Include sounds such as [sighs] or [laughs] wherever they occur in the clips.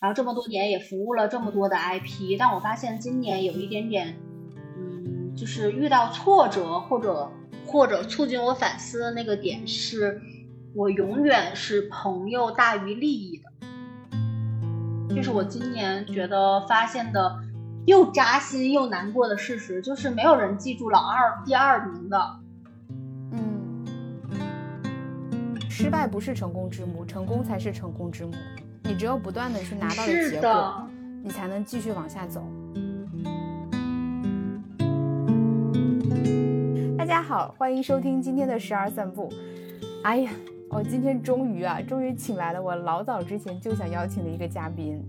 然后这么多年也服务了这么多的 IP，但我发现今年有一点点，嗯，就是遇到挫折或者或者促进我反思的那个点是，我永远是朋友大于利益的，这是我今年觉得发现的又扎心又难过的事实，就是没有人记住老二第二名的。失败不是成功之母，成功才是成功之母。你只有不断的去拿到的结果，你才能继续往下走。大家好，欢迎收听今天的十二散步。哎呀，我今天终于啊，终于请来了我老早之前就想邀请的一个嘉宾，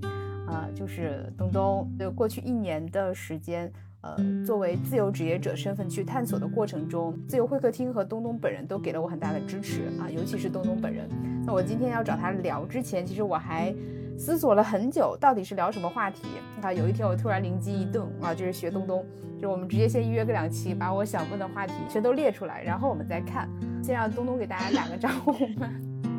啊，就是东东。就过去一年的时间。呃，作为自由职业者身份去探索的过程中，自由会客厅和东东本人都给了我很大的支持啊，尤其是东东本人。那我今天要找他聊之前，其实我还思索了很久，到底是聊什么话题。啊，有一天我突然灵机一动啊，就是学东东，就我们直接先预约个两期，把我想问的话题全都列出来，然后我们再看。先让东东给大家打个招呼吧。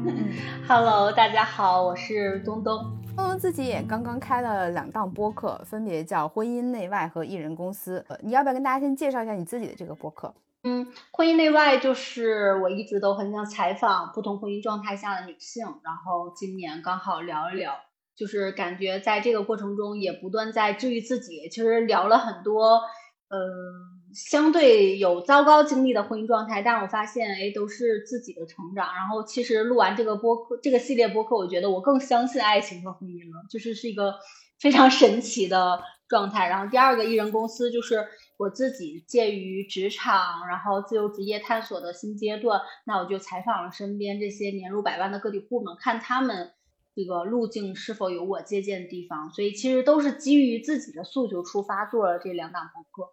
[laughs] Hello，大家好，我是东东。东东自己也刚刚开了两档播客，分别叫《婚姻内外》和《艺人公司》。呃，你要不要跟大家先介绍一下你自己的这个播客？嗯，《婚姻内外》就是我一直都很想采访不同婚姻状态下的女性，然后今年刚好聊一聊，就是感觉在这个过程中也不断在治愈自己。其实聊了很多，嗯。相对有糟糕经历的婚姻状态，但我发现，哎，都是自己的成长。然后，其实录完这个播客，这个系列播客，我觉得我更相信爱情和婚姻了，就是是一个 [laughs] 非常神奇的状态。然后，第二个艺人公司，就是我自己介于职场，然后自由职业探索的新阶段，那我就采访了身边这些年入百万的个体户们，看他们这个路径是否有我借鉴的地方。所以，其实都是基于自己的诉求出发做了这两档播客。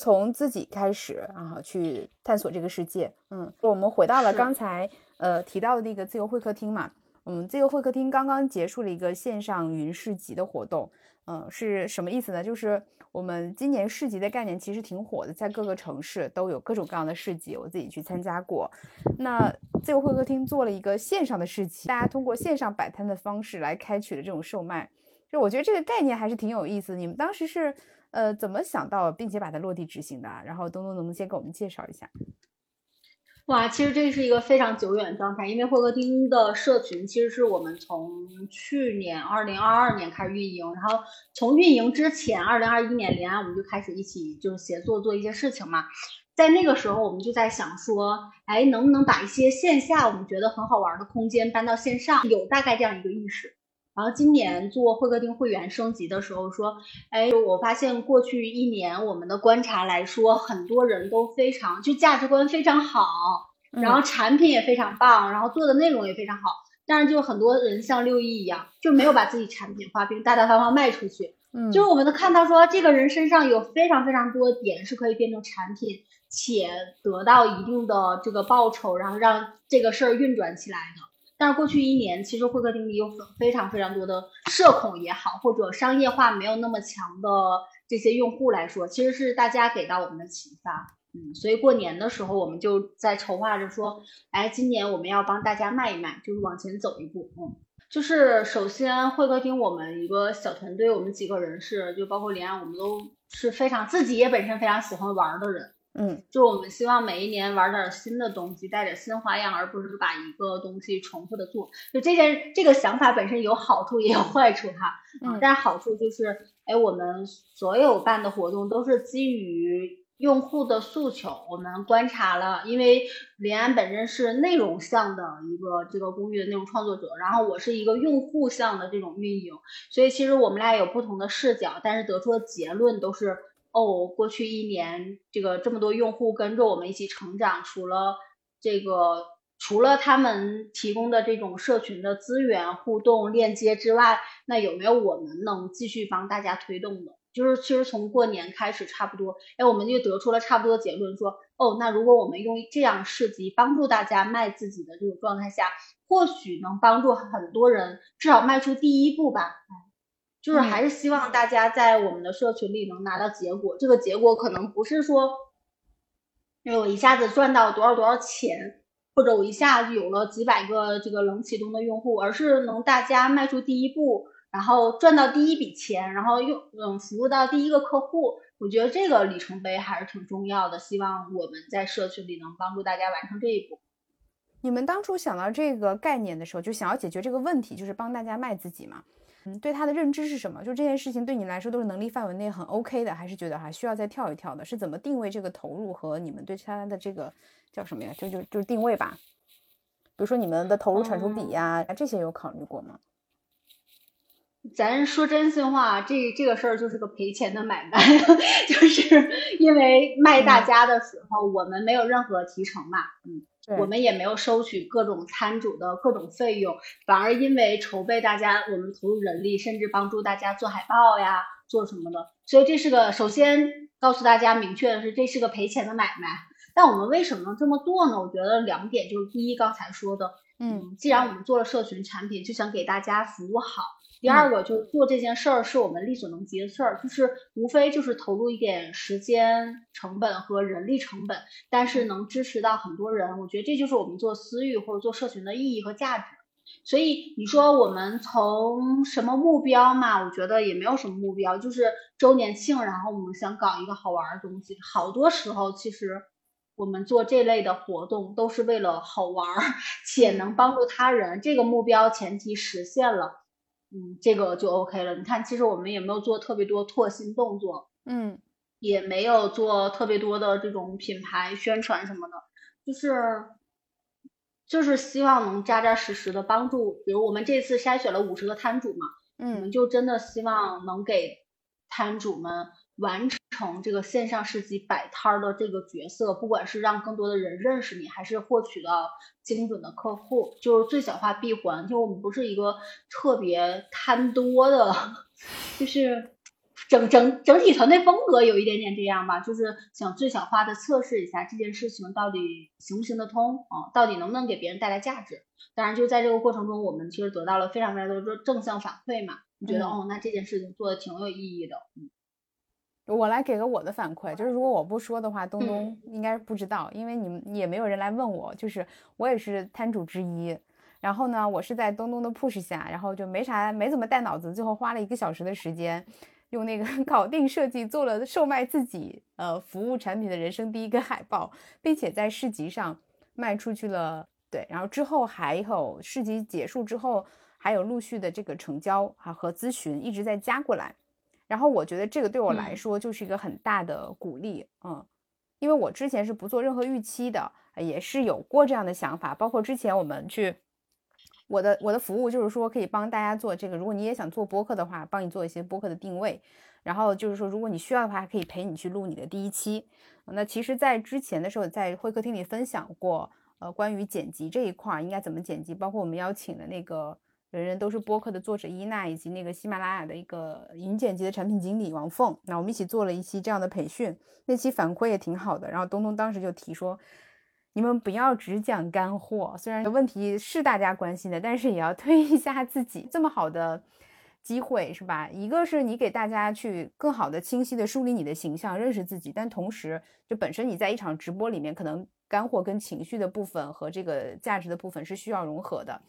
从自己开始啊，去探索这个世界。嗯，我们回到了刚才呃提到的那个自由会客厅嘛。嗯，自由会客厅刚刚结束了一个线上云市集的活动。嗯，是什么意思呢？就是我们今年市集的概念其实挺火的，在各个城市都有各种各样的市集，我自己去参加过。那自由会客厅做了一个线上的市集，大家通过线上摆摊的方式来开启了这种售卖。就我觉得这个概念还是挺有意思。你们当时是？呃，怎么想到并且把它落地执行的？然后东东能不能先给我们介绍一下？哇，其实这是一个非常久远的状态，因为会客厅的社群其实是我们从去年二零二二年开始运营，然后从运营之前二零二一年临安我们就开始一起就是协作做一些事情嘛，在那个时候我们就在想说，哎，能不能把一些线下我们觉得很好玩的空间搬到线上？有大概这样一个意识。然后今年做会客厅会员升级的时候说，哎，我发现过去一年我们的观察来说，很多人都非常就价值观非常好，然后产品也非常棒，然后做的内容也非常好，但是就很多人像六一一样，就没有把自己产品化，并大大方方卖出去。嗯，就是我们能看到说，这个人身上有非常非常多点是可以变成产品，且得到一定的这个报酬，然后让这个事儿运转起来的。但是过去一年，其实会客厅里有非常非常多的社恐也好，或者商业化没有那么强的这些用户来说，其实是大家给到我们的启发。嗯，所以过年的时候，我们就在筹划着说，哎，今年我们要帮大家卖一卖，就是往前走一步。嗯，就是首先会客厅我们一个小团队，我们几个人是，就包括连安，我们都是非常自己也本身非常喜欢玩的人。嗯，就我们希望每一年玩点新的东西，带点新花样，而不是把一个东西重复的做。就这件这个想法本身有好处也有坏处哈。嗯，但是好处就是，哎，我们所有办的活动都是基于用户的诉求。我们观察了，因为林安本身是内容向的一个这个公寓的内容创作者，然后我是一个用户向的这种运营，所以其实我们俩有不同的视角，但是得出的结论都是。哦，过去一年，这个这么多用户跟着我们一起成长，除了这个，除了他们提供的这种社群的资源、互动、链接之外，那有没有我们能继续帮大家推动的？就是其实从过年开始，差不多，哎，我们就得出了差不多结论，说，哦，那如果我们用这样市集帮助大家卖自己的这种状态下，或许能帮助很多人，至少迈出第一步吧。就是还是希望大家在我们的社群里能拿到结果，这个结果可能不是说，因为我一下子赚到多少多少钱，或者我一下子有了几百个这个冷启动的用户，而是能大家迈出第一步，然后赚到第一笔钱，然后用嗯服务到第一个客户，我觉得这个里程碑还是挺重要的。希望我们在社群里能帮助大家完成这一步。你们当初想到这个概念的时候，就想要解决这个问题，就是帮大家卖自己嘛？嗯，对他的认知是什么？就这件事情对你来说都是能力范围内很 OK 的，还是觉得还需要再跳一跳的？是怎么定位这个投入和你们对他的这个叫什么呀？就就就是定位吧。比如说你们的投入产出比呀，这些有考虑过吗？咱说真心话，这这个事儿就是个赔钱的买卖，[laughs] 就是因为卖大家的时候，我们没有任何提成嘛，嗯，我们也没有收取各种摊主的各种费用，反而因为筹备大家，我们投入人力，甚至帮助大家做海报呀，做什么的，所以这是个首先告诉大家明确的是，这是个赔钱的买卖。但我们为什么能这么做呢？我觉得两点，就是第一，刚才说的，嗯，既然我们做了社群产品，就想给大家服务好。第二个就是做这件事儿是我们力所能及的事儿，就是无非就是投入一点时间成本和人力成本，但是能支持到很多人，我觉得这就是我们做私域或者做社群的意义和价值。所以你说我们从什么目标嘛？我觉得也没有什么目标，就是周年庆，然后我们想搞一个好玩的东西。好多时候其实我们做这类的活动都是为了好玩，[laughs] 且能帮助他人，这个目标前提实现了。嗯，这个就 OK 了。你看，其实我们也没有做特别多拓新动作，嗯，也没有做特别多的这种品牌宣传什么的，就是就是希望能扎扎实实的帮助。比如我们这次筛选了五十个摊主嘛，嗯，我们就真的希望能给摊主们。完成这个线上市集摆摊儿的这个角色，不管是让更多的人认识你，还是获取到精准的客户，就是最小化闭环。就我们不是一个特别贪多的，就是整整整体团队风格有一点点这样吧，就是想最小化的测试一下这件事情到底行不行得通啊，到底能不能给别人带来价值。当然，就在这个过程中，我们其实得到了非常非常多的正向反馈嘛，你觉得哦，那这件事情做的挺有意义的，嗯。我来给个我的反馈，就是如果我不说的话，东东应该不知道，因为你们也没有人来问我，就是我也是摊主之一。然后呢，我是在东东的 push 下，然后就没啥，没怎么带脑子，最后花了一个小时的时间，用那个 [laughs] 搞定设计做了售卖自己呃服务产品的人生第一个海报，并且在市集上卖出去了。对，然后之后还有市集结束之后，还有陆续的这个成交啊和咨询一直在加过来。然后我觉得这个对我来说就是一个很大的鼓励，嗯，因为我之前是不做任何预期的，也是有过这样的想法。包括之前我们去，我的我的服务就是说可以帮大家做这个，如果你也想做播客的话，帮你做一些播客的定位。然后就是说，如果你需要的话，可以陪你去录你的第一期。那其实，在之前的时候，在会客厅里分享过，呃，关于剪辑这一块应该怎么剪辑，包括我们邀请的那个。人人都是播客的作者伊娜，以及那个喜马拉雅的一个云剪辑的产品经理王凤，那我们一起做了一期这样的培训，那期反馈也挺好的。然后东东当时就提说，你们不要只讲干货，虽然问题是大家关心的，但是也要推一下自己。这么好的机会是吧？一个是你给大家去更好的、清晰的梳理你的形象，认识自己，但同时就本身你在一场直播里面，可能干货跟情绪的部分和这个价值的部分是需要融合的。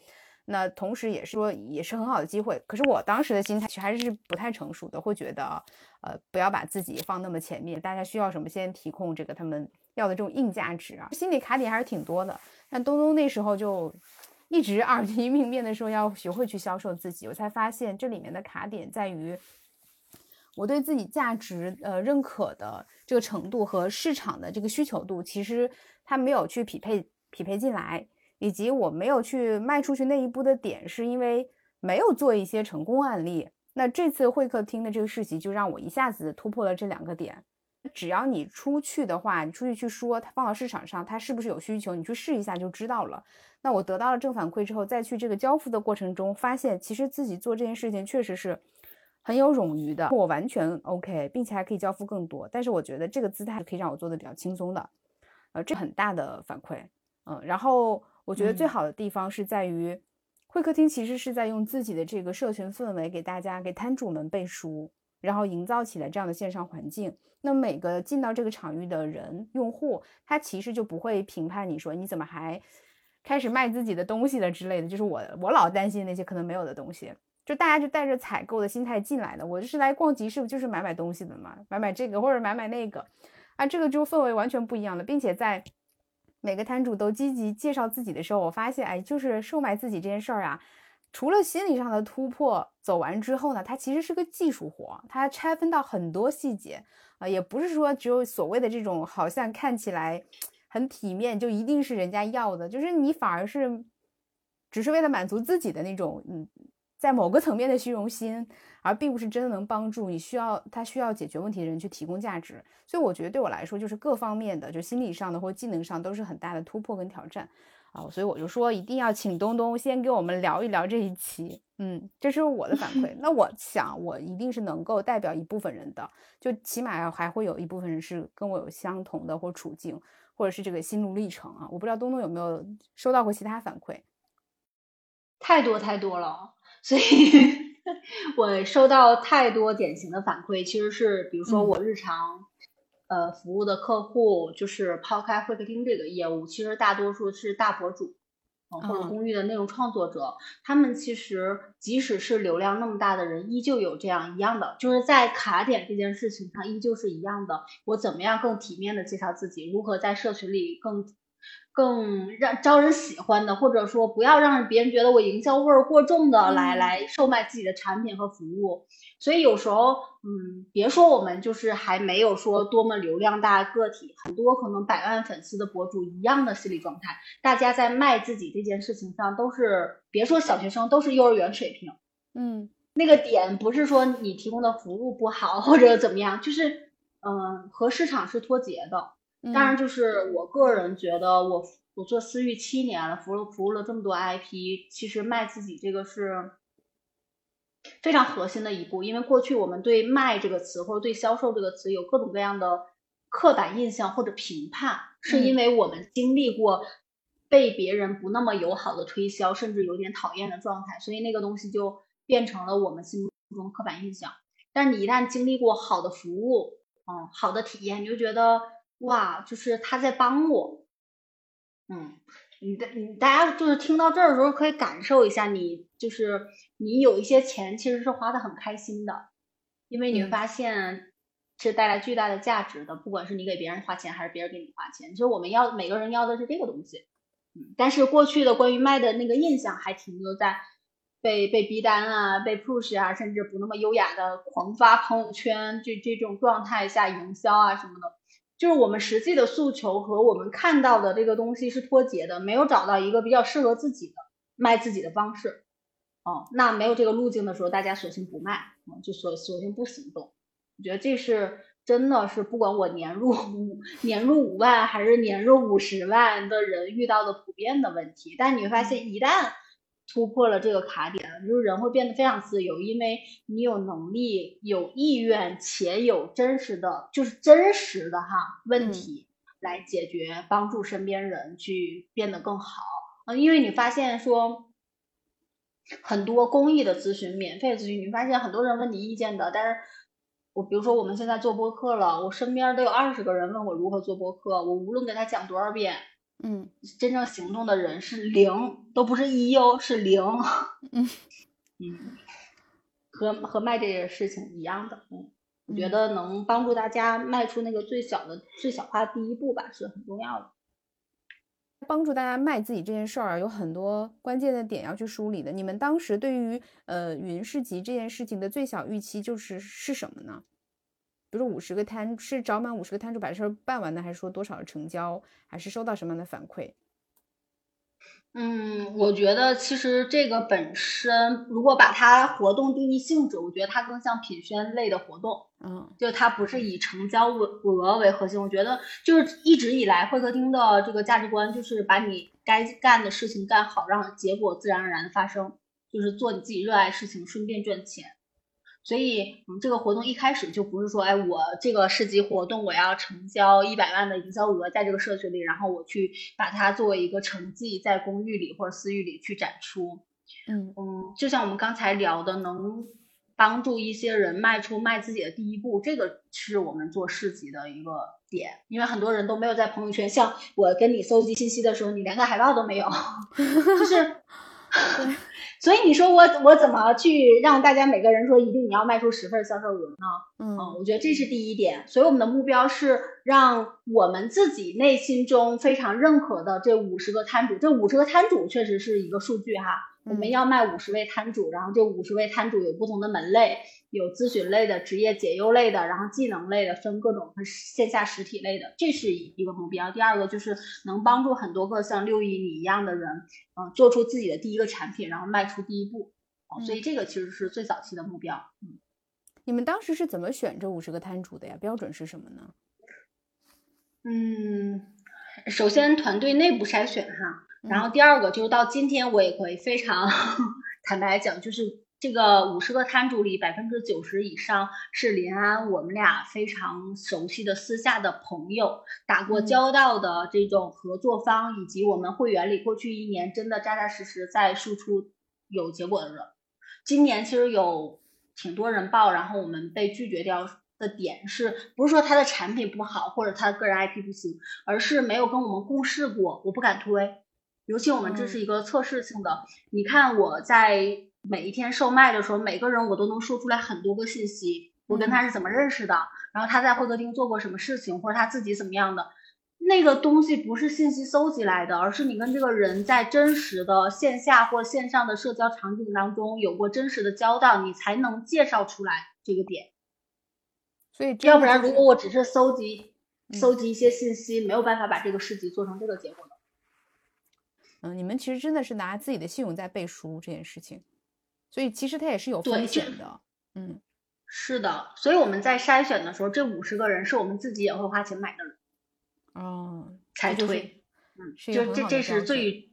那同时也是说，也是很好的机会。可是我当时的心态其实还是不太成熟的，会觉得，呃，不要把自己放那么前面。大家需要什么，先提供这个他们要的这种硬价值啊，心理卡点还是挺多的。但东东那时候就一直耳提面命的说要学会去销售自己，我才发现这里面的卡点在于，我对自己价值呃认可的这个程度和市场的这个需求度，其实它没有去匹配匹配进来。以及我没有去迈出去那一步的点，是因为没有做一些成功案例。那这次会客厅的这个事情，就让我一下子突破了这两个点。只要你出去的话，你出去去说，它放到市场上，它是不是有需求，你去试一下就知道了。那我得到了正反馈之后，再去这个交付的过程中，发现其实自己做这件事情确实是很有冗余的。我完全 OK，并且还可以交付更多。但是我觉得这个姿态可以让我做的比较轻松的，呃，这很大的反馈。嗯，然后。我觉得最好的地方是在于，会客厅其实是在用自己的这个社群氛围给大家、给摊主们背书，然后营造起来这样的线上环境。那每个进到这个场域的人、用户，他其实就不会评判你说你怎么还开始卖自己的东西了之类的。就是我我老担心那些可能没有的东西。就大家就带着采购的心态进来的。我就是来逛集市，就是买买东西的嘛，买买这个或者买买那个，啊，这个就氛围完全不一样了，并且在每个摊主都积极介绍自己的时候，我发现，哎，就是售卖自己这件事儿啊。除了心理上的突破，走完之后呢，它其实是个技术活，它拆分到很多细节啊，也不是说只有所谓的这种好像看起来很体面就一定是人家要的，就是你反而是只是为了满足自己的那种嗯，在某个层面的虚荣心，而并不是真的能帮助你需要他需要解决问题的人去提供价值。所以我觉得对我来说，就是各方面的，就心理上的或技能上都是很大的突破跟挑战。啊，所以我就说一定要请东东先给我们聊一聊这一期，嗯，这是我的反馈。[laughs] 那我想我一定是能够代表一部分人的，就起码还会有一部分人是跟我有相同的或处境，或者是这个心路历程啊。我不知道东东有没有收到过其他反馈？太多太多了，所以 [laughs] 我收到太多典型的反馈，其实是比如说我日常。呃，服务的客户就是抛开会客厅这个业务，其实大多数是大博主，或者公寓的内容创作者。他们其实即使是流量那么大的人，依旧有这样一样的，就是在卡点这件事情上，依旧是一样的。我怎么样更体面的介绍自己？如何在社群里更？更让招人喜欢的，或者说不要让别人觉得我营销味儿过重的来来售卖自己的产品和服务。所以有时候，嗯，别说我们就是还没有说多么流量大个体，很多可能百万粉丝的博主一样的心理状态，大家在卖自己这件事情上都是，别说小学生，都是幼儿园水平。嗯，那个点不是说你提供的服务不好或者怎么样，就是嗯，和市场是脱节的。当然，就是我个人觉得，我我做私域七年了，服务服务了这么多 IP，其实卖自己这个是非常核心的一步。因为过去我们对卖这个词或者对销售这个词有各种各样的刻板印象或者评判，是因为我们经历过被别人不那么友好的推销，甚至有点讨厌的状态，所以那个东西就变成了我们心目中刻板印象。但你一旦经历过好的服务，嗯，好的体验，你就觉得。哇，就是他在帮我，嗯，你的你大家就是听到这儿的时候可以感受一下，你就是你有一些钱其实是花的很开心的，因为你会发现是带来巨大的价值的，不管是你给别人花钱还是别人给你花钱，其实我们要每个人要的是这个东西，嗯，但是过去的关于卖的那个印象还停留在被被逼单啊、被 push 啊，甚至不那么优雅的狂发朋友圈这这种状态下营销啊什么的。就是我们实际的诉求和我们看到的这个东西是脱节的，没有找到一个比较适合自己的卖自己的方式。哦，那没有这个路径的时候，大家索性不卖，就索索性不行动。我觉得这是真的是不管我年入五 [laughs] 年入五万还是年入五十万的人遇到的普遍的问题。但你会发现，一旦突破了这个卡点，就是人会变得非常自由，因为你有能力、有意愿且有真实的，就是真实的哈问题来解决，帮助身边人去变得更好。嗯，因为你发现说很多公益的咨询、免费咨询，你发现很多人问你意见的，但是我比如说我们现在做播客了，我身边都有二十个人问我如何做播客，我无论给他讲多少遍。嗯，真正行动的人是零，都不是一哦，是零。嗯 [laughs] 嗯，和和卖这件事情一样的。嗯，我觉得能帮助大家迈出那个最小的、最小化第一步吧，是很重要的。帮助大家卖自己这件事儿，有很多关键的点要去梳理的。你们当时对于呃云市集这件事情的最小预期就是是什么呢？比如说五十个摊是找满五十个摊主把事儿办完呢，还是说多少成交，还是收到什么样的反馈？嗯，我觉得其实这个本身，如果把它活动定义性质，我觉得它更像品宣类的活动。嗯，就它不是以成交额为核心。我觉得就是一直以来会客厅的这个价值观，就是把你该干的事情干好，让结果自然而然的发生，就是做你自己热爱事情，顺便赚钱。所以，我们，这个活动一开始就不是说，哎，我这个市集活动我要成交一百万的营销额在这个社群里，然后我去把它作为一个成绩在公寓里或者私域里去展出。嗯嗯，就像我们刚才聊的，能帮助一些人迈出卖自己的第一步，这个是我们做市集的一个点。因为很多人都没有在朋友圈，像我跟你搜集信息的时候，你连个海报都没有，[laughs] [laughs] 就是。所以你说我我怎么去让大家每个人说一定你要卖出十份销售额呢？嗯，我觉得这是第一点。所以我们的目标是让我们自己内心中非常认可的这五十个摊主，这五十个摊主确实是一个数据哈。我们要卖五十位摊主，然后这五十位摊主有不同的门类，有咨询类的、职业解忧类的，然后技能类的，分各种线下实体类的，这是一个目标。第二个就是能帮助很多个像六一你一样的人，嗯，做出自己的第一个产品，然后迈出第一步。哦所以这个其实是最早期的目标。嗯，你们当时是怎么选这五十个摊主的呀？标准是什么呢？嗯，首先团队内部筛选哈。然后第二个就是到今天，我也可以非常 [laughs] 坦白讲，就是这个五十个摊主里，百分之九十以上是临安我们俩非常熟悉的私下的朋友，打过交道的这种合作方，以及我们会员里过去一年真的扎扎实实在输出有结果的人。今年其实有挺多人报，然后我们被拒绝掉的点是不是说他的产品不好，或者他的个人 IP 不行，而是没有跟我们共事过，我不敢推。尤其我们这是一个测试性的，你看我在每一天售卖的时候，每个人我都能说出来很多个信息，我跟他是怎么认识的，然后他在会客厅做过什么事情，或者他自己怎么样的，那个东西不是信息搜集来的，而是你跟这个人在真实的线下或线上的社交场景当中有过真实的交道，你才能介绍出来这个点。所以要不然，如果我只是搜集搜集一些信息，没有办法把这个事迹做成这个结果的。嗯，你们其实真的是拿自己的信用在背书这件事情，所以其实它也是有风险的。嗯，是的，所以我们在筛选的时候，这五十个人是我们自己也会花钱买的人，哦，才推。嗯，就这这是最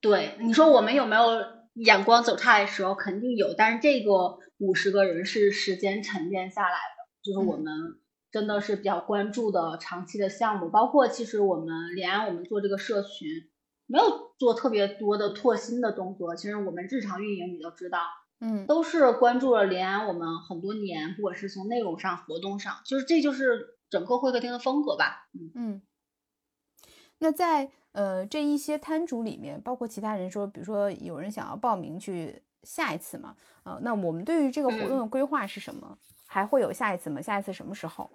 对你说我们有没有眼光走差的时候，肯定有，但是这个五十个人是时间沉淀下来的，就是我们。真的是比较关注的长期的项目，包括其实我们连安我们做这个社群，没有做特别多的拓新的动作。其实我们日常运营你都知道，嗯，都是关注了连安我们很多年，不管是从内容上、活动上，就是这就是整个会客厅的风格吧。嗯嗯。那在呃这一些摊主里面，包括其他人说，比如说有人想要报名去下一次嘛？呃，那我们对于这个活动的规划是什么？还会有下一次吗？下一次什么时候？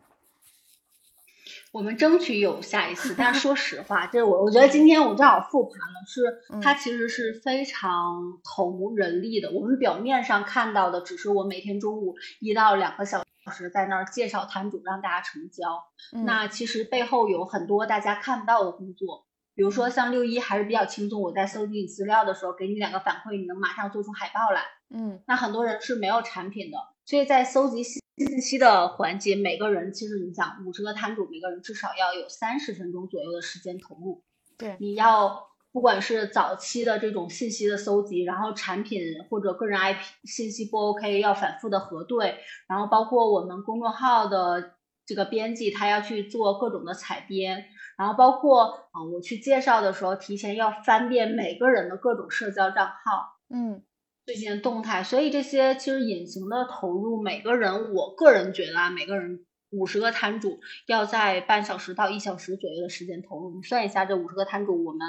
我们争取有下一次，但是说实话，这我我觉得今天我正好复盘了，是它其实是非常投人力的。我们表面上看到的只是我每天中午一到两个小时在那儿介绍摊主，让大家成交。那其实背后有很多大家看不到的工作，比如说像六一还是比较轻松，我在搜集你资料的时候给你两个反馈，你能马上做出海报来。嗯，那很多人是没有产品的，所以在搜集信信息的环节，每个人其实你想五十个摊主，每个人至少要有三十分钟左右的时间投入。对，你要不管是早期的这种信息的搜集，然后产品或者个人 IP 信息不 OK，要反复的核对，然后包括我们公众号的这个编辑，他要去做各种的采编，然后包括啊我去介绍的时候，提前要翻遍每个人的各种社交账号。嗯。最近的动态，所以这些其实隐形的投入，每个人，我个人觉得啊，每个人五十个摊主要在半小时到一小时左右的时间投入。你算一下，这五十个摊主，我们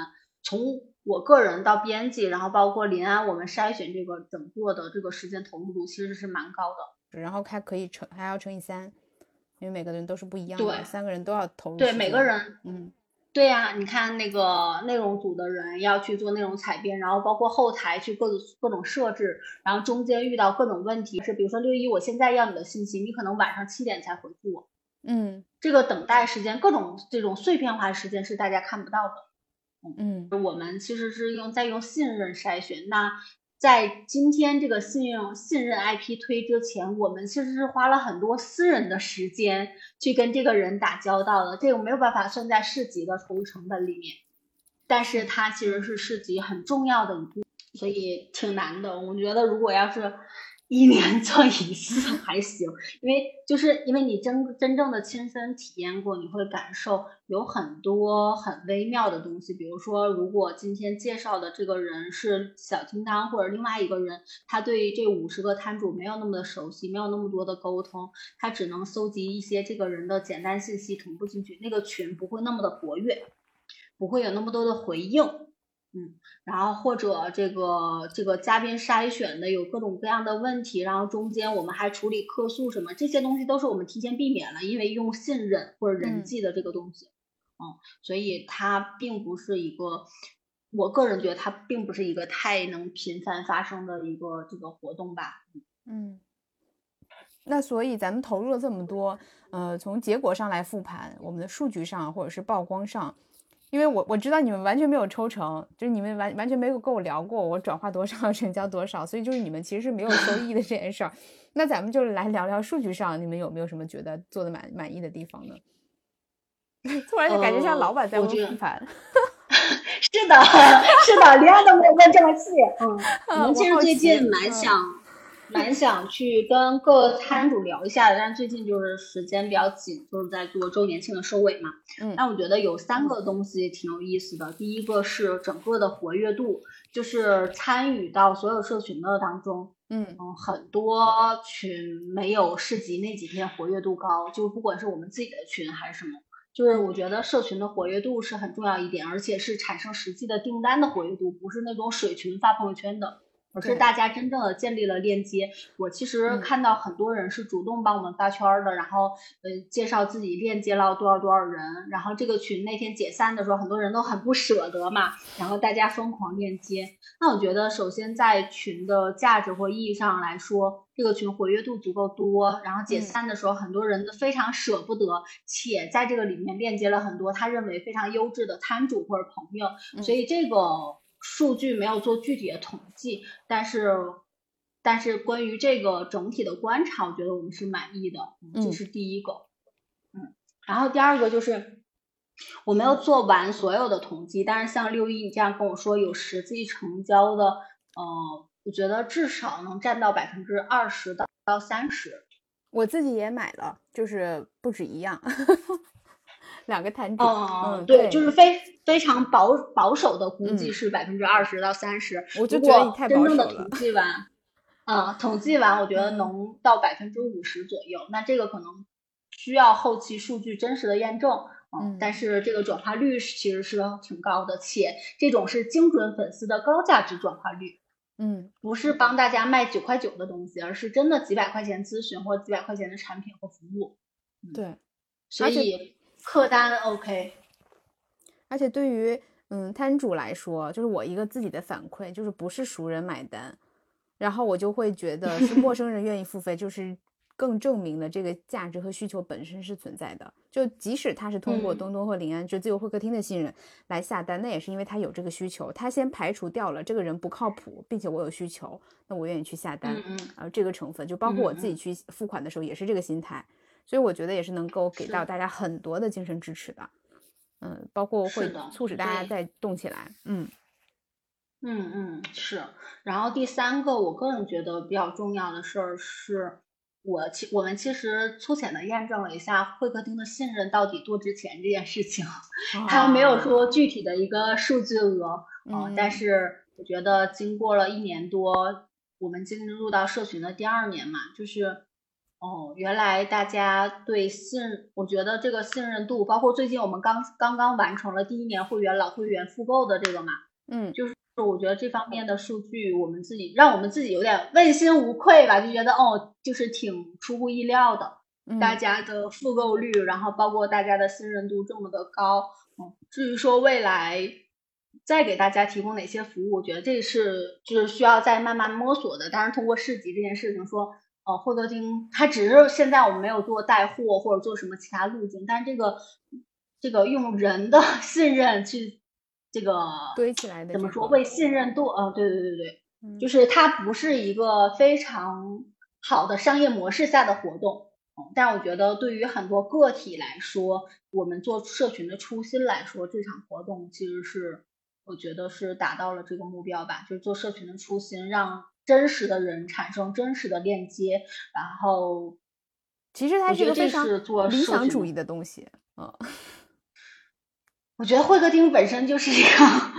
从我个人到编辑，然后包括临安，我们筛选这个整个的这个时间投入度其实是蛮高的。然后还可以乘，还要乘以三，因为每个人都是不一样的，三个人都要投入。对，每个人，嗯。对呀，你看那个内容组的人要去做内容采编，然后包括后台去各种各种设置，然后中间遇到各种问题，是比如说六一，我现在要你的信息，你可能晚上七点才回复我，嗯，这个等待时间，各种这种碎片化时间是大家看不到的，嗯，我们其实是用在用信任筛选，那。在今天这个信用信任 IP 推之前，我们其实是花了很多私人的时间去跟这个人打交道的，这个没有办法算在市级的投入成本里面，但是它其实是市级很重要的一步，所以挺难的。我觉得如果要是。一年做一次 [laughs] 还行，因为就是因为你真真正的亲身体验过，你会感受有很多很微妙的东西。比如说，如果今天介绍的这个人是小金汤或者另外一个人，他对这五十个摊主没有那么的熟悉，没有那么多的沟通，他只能搜集一些这个人的简单信息同步进去，那个群不会那么的活跃，不会有那么多的回应。嗯，然后或者这个这个嘉宾筛选的有各种各样的问题，然后中间我们还处理客诉什么，这些东西都是我们提前避免了，因为用信任或者人际的这个东西，嗯，所以它并不是一个，我个人觉得它并不是一个太能频繁发生的一个这个活动吧，嗯，那所以咱们投入了这么多，呃，从结果上来复盘，我们的数据上或者是曝光上。因为我我知道你们完全没有抽成，就是你们完完全没有跟我聊过我转化多少 [laughs] 成交多少，所以就是你们其实是没有收益的这件事儿。那咱们就来聊聊数据上，你们有没有什么觉得做的满满意的地方呢？[laughs] 突然就感觉像老板在问复盘。[laughs] 是的，是的，连都没有问这么细。嗯，我们其实最近蛮想。蛮想去跟各个摊主聊一下的，但最近就是时间比较紧，就是在做周年庆的收尾嘛。嗯，那我觉得有三个东西挺有意思的。第一个是整个的活跃度，就是参与到所有社群的当中。嗯嗯，很多群没有市集那几天活跃度高，就不管是我们自己的群还是什么，就是我觉得社群的活跃度是很重要一点，而且是产生实际的订单的活跃度，不是那种水群发朋友圈的。而是大家真正的建立了链接。我其实看到很多人是主动帮我们发圈的，然后呃介绍自己链接了多少多少人。然后这个群那天解散的时候，很多人都很不舍得嘛，然后大家疯狂链接。那我觉得首先在群的价值或意义上来说，这个群活跃度足够多，然后解散的时候很多人都非常舍不得，且在这个里面链接了很多他认为非常优质的摊主或者朋友，所以这个。数据没有做具体的统计，但是但是关于这个整体的观察，我觉得我们是满意的，这是第一个。嗯，然后第二个就是我没有做完所有的统计，但是像六一你这样跟我说有实际成交的，呃，我觉得至少能占到百分之二十到到三十。我自己也买了，就是不止一样。[laughs] 两个摊主，嗯，对，就是非非常保保守的估计是百分之二十到三十。我就觉得你太保守了。真正的统计完，嗯，统计完，我觉得能到百分之五十左右。那这个可能需要后期数据真实的验证，嗯，但是这个转化率其实是挺高的，且这种是精准粉丝的高价值转化率，嗯，不是帮大家卖九块九的东西，而是真的几百块钱咨询或几百块钱的产品和服务。对，所以。客单 OK，而且对于嗯摊主来说，就是我一个自己的反馈，就是不是熟人买单，然后我就会觉得是陌生人愿意付费，就是更证明了这个价值和需求本身是存在的。就即使他是通过东东或林安就自由会客厅的信任来下单，那也是因为他有这个需求，他先排除掉了这个人不靠谱，并且我有需求，那我愿意去下单。嗯嗯，这个成分就包括我自己去付款的时候也是这个心态。所以我觉得也是能够给到大家很多的精神支持的，嗯，包括会促使大家再动起来，嗯，嗯嗯是。然后第三个，我个人觉得比较重要的事儿是，我其我们其实粗浅的验证了一下会客厅的信任到底多值钱这件事情，他没有说。具体的一个数字额，嗯，但是我觉得经过了一年多，我们进入到社群的第二年嘛，就是。哦，原来大家对信，我觉得这个信任度，包括最近我们刚刚刚完成了第一年会员老会员复购的这个嘛，嗯，就是我觉得这方面的数据，我们自己让我们自己有点问心无愧吧，就觉得哦，就是挺出乎意料的，大家的复购率，然后包括大家的信任度这么的高，嗯，至于说未来再给大家提供哪些服务，我觉得这是就是需要再慢慢摸索的，当然通过市集这件事情说。哦，获得金它只是现在我们没有做带货或者做什么其他路径，但是这个这个用人的 [laughs] 信任去这个堆起来的怎么说为信任度啊？对对对对，就是它不是一个非常好的商业模式下的活动，但我觉得对于很多个体来说，我们做社群的初心来说，这场活动其实是我觉得是达到了这个目标吧，就是做社群的初心让。真实的人产生真实的链接，然后其实它是一个非常理想主义的东西。嗯，[laughs] 我觉得会客厅本身就是一个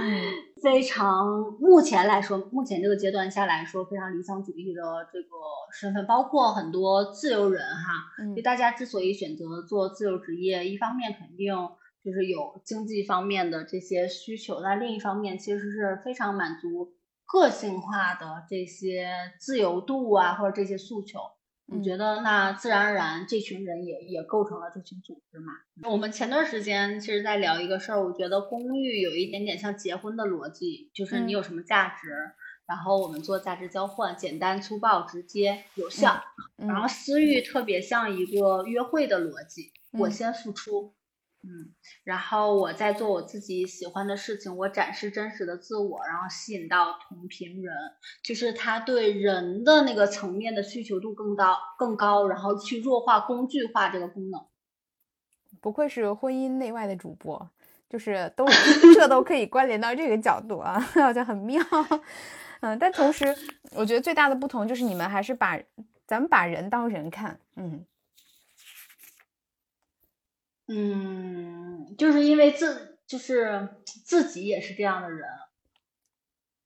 [laughs] 非常目前来说，目前这个阶段下来说非常理想主义的这个身份，包括很多自由人哈。就大家之所以选择做自由职业，一方面肯定就是有经济方面的这些需求，那另一方面其实是非常满足个性化的这些自由度啊，或者这些诉求。我觉得那自然而然这群人也也构成了这群组织嘛。我们前段时间其实在聊一个事儿，我觉得公寓有一点点像结婚的逻辑，就是你有什么价值。然后我们做价值交换，简单粗暴、直接有效。然后私域特别像一个约会的逻辑，我先付出，嗯，然后我在做我自己喜欢的事情，我展示真实的自我，然后吸引到同频人，就是他对人的那个层面的需求度更高更高，然后去弱化工具化这个功能。不愧是婚姻内外的主播，就是都这都可以关联到这个角度啊，[laughs] 好像很妙。嗯，但同时，我觉得最大的不同就是你们还是把咱们把人当人看，嗯，嗯，就是因为自就是自己也是这样的人，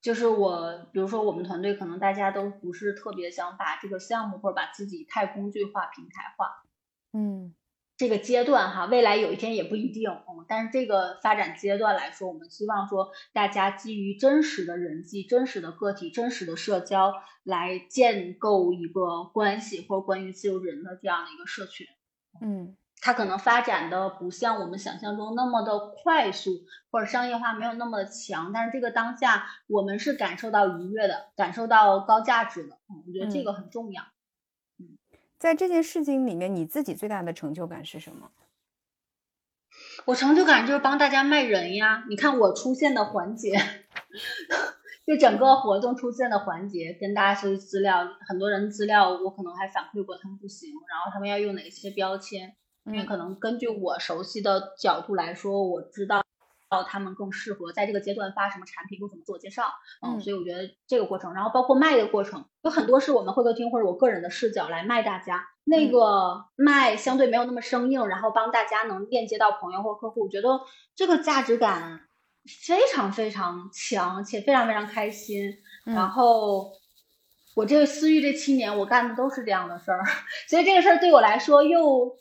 就是我，比如说我们团队可能大家都不是特别想把这个项目或者把自己太工具化、平台化，嗯。这个阶段哈，未来有一天也不一定，嗯，但是这个发展阶段来说，我们希望说大家基于真实的人际、真实的个体、真实的社交来建构一个关系，或关于自由人的这样的一个社群，嗯，它可能发展的不像我们想象中那么的快速，或者商业化没有那么的强，但是这个当下我们是感受到愉悦的，感受到高价值的，嗯，我觉得这个很重要。在这件事情里面，你自己最大的成就感是什么？我成就感就是帮大家卖人呀！你看我出现的环节，[laughs] 就整个活动出现的环节，跟大家收集资料，很多人资料我可能还反馈过他们不行，然后他们要用哪些标签？因为可能根据我熟悉的角度来说，我知道。到他们更适合在这个阶段发什么产品或怎么自我介绍，嗯，所以我觉得这个过程，然后包括卖的过程，有很多是我们会客厅或者我个人的视角来卖大家，那个卖相对没有那么生硬，然后帮大家能链接到朋友或客户，我觉得这个价值感非常非常强，且非常非常开心。然后我这个私域这七年，我干的都是这样的事儿，[laughs] 所以这个事儿对我来说又。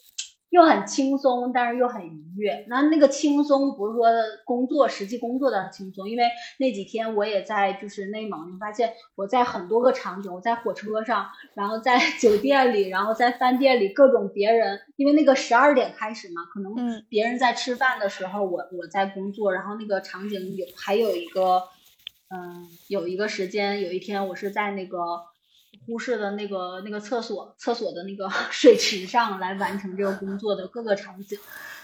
又很轻松，但是又很愉悦。那那个轻松不是说工作实际工作的轻松，因为那几天我也在就是内蒙，发现我在很多个场景，我在火车上，然后在 [laughs] 酒店里，然后在饭店里，各种别人，因为那个十二点开始嘛，可能别人在吃饭的时候，我我在工作，然后那个场景有还有一个，嗯，有一个时间，有一天我是在那个。呼市的那个那个厕所厕所的那个 [laughs] 水池上来完成这个工作的各个场景，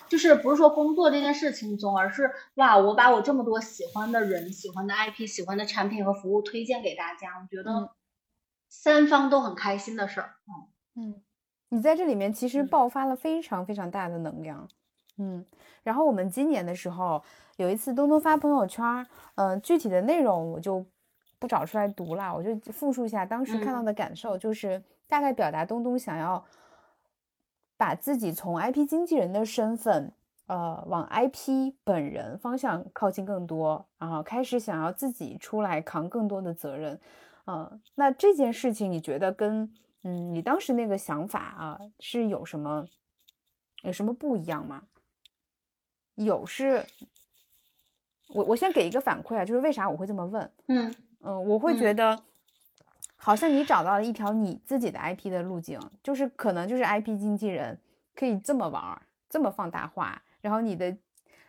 就是不是说工作这件事轻松，而是哇，我把我这么多喜欢的人、喜欢的 IP、喜欢的产品和服务推荐给大家，我觉得三方都很开心的事儿。嗯嗯，你在这里面其实爆发了非常非常大的能量。嗯，然后我们今年的时候有一次东东发朋友圈，嗯，具体的内容我就。不找出来读了，我就复述一下当时看到的感受，就是大概表达东东想要把自己从 IP 经纪人的身份，呃，往 IP 本人方向靠近更多，然后开始想要自己出来扛更多的责任，嗯，那这件事情你觉得跟嗯你当时那个想法啊是有什么有什么不一样吗？有是，我我先给一个反馈啊，就是为啥我会这么问？嗯。嗯，我会觉得，好像你找到了一条你自己的 IP 的路径，就是可能就是 IP 经纪人可以这么玩，这么放大化，然后你的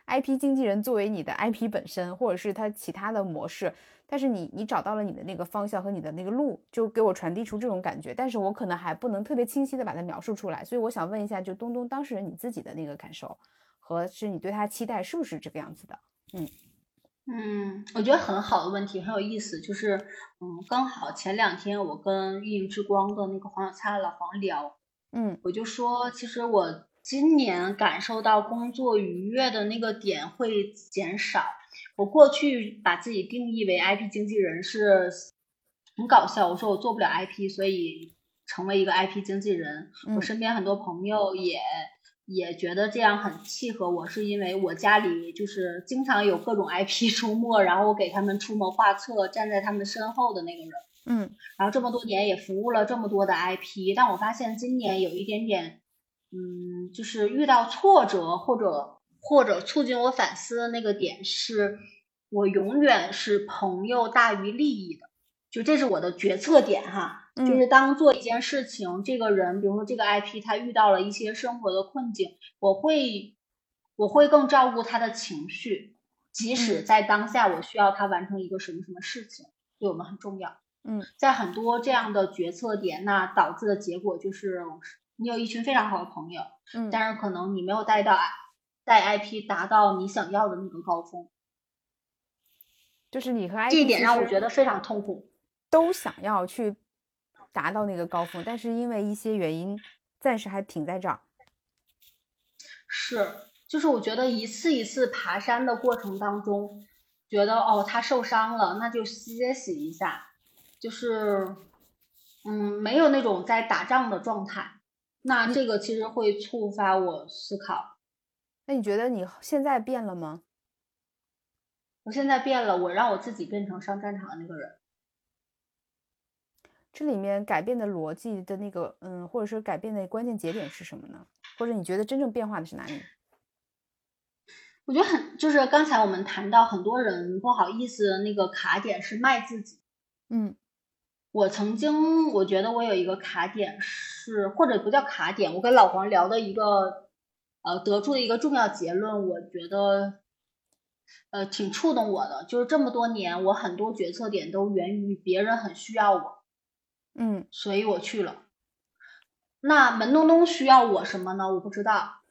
IP 经纪人作为你的 IP 本身，或者是他其他的模式，但是你你找到了你的那个方向和你的那个路，就给我传递出这种感觉，但是我可能还不能特别清晰的把它描述出来，所以我想问一下，就东东当事人你自己的那个感受，和是你对他期待是不是这个样子的？嗯。嗯，我觉得很好的问题，很有意思。就是，嗯，刚好前两天我跟运营之光的那个黄小灿老黄聊，嗯，我就说，其实我今年感受到工作愉悦的那个点会减少。我过去把自己定义为 IP 经纪人是很搞笑，我说我做不了 IP，所以成为一个 IP 经纪人。我身边很多朋友也。也觉得这样很契合我，是因为我家里就是经常有各种 IP 出没，然后我给他们出谋划策，站在他们身后的那个人。嗯，然后这么多年也服务了这么多的 IP，但我发现今年有一点点，嗯，就是遇到挫折或者或者促进我反思的那个点是，我永远是朋友大于利益的，就这是我的决策点哈。就是当做一件事情，这个人，比如说这个 IP，他遇到了一些生活的困境，我会我会更照顾他的情绪，即使在当下我需要他完成一个什么什么事情，对我们很重要。嗯，在很多这样的决策点，那导致的结果就是你有一群非常好的朋友，嗯，但是可能你没有带到带 IP 达到你想要的那个高峰，就是你和 IP 这一点让我觉得非常痛苦，都想要去达到那个高峰，但是因为一些原因，暂时还停在这儿。是，就是我觉得一次一次爬山的过程当中，觉得哦他受伤了，那就歇息一下。就是，嗯，没有那种在打仗的状态，那这个其实会触发我思考。那你觉得你现在变了吗？我现在变了，我让我自己变成上战场的那个人。这里面改变的逻辑的那个，嗯，或者说改变的关键节点是什么呢？或者你觉得真正变化的是哪里？我觉得很，就是刚才我们谈到很多人不好意思，那个卡点是卖自己，嗯。我曾经，我觉得我有一个卡点是，或者不叫卡点，我跟老黄聊的一个，呃，得出的一个重要结论，我觉得，呃，挺触动我的，就是这么多年，我很多决策点都源于别人很需要我，嗯，所以我去了。那门东东需要我什么呢？我不知道。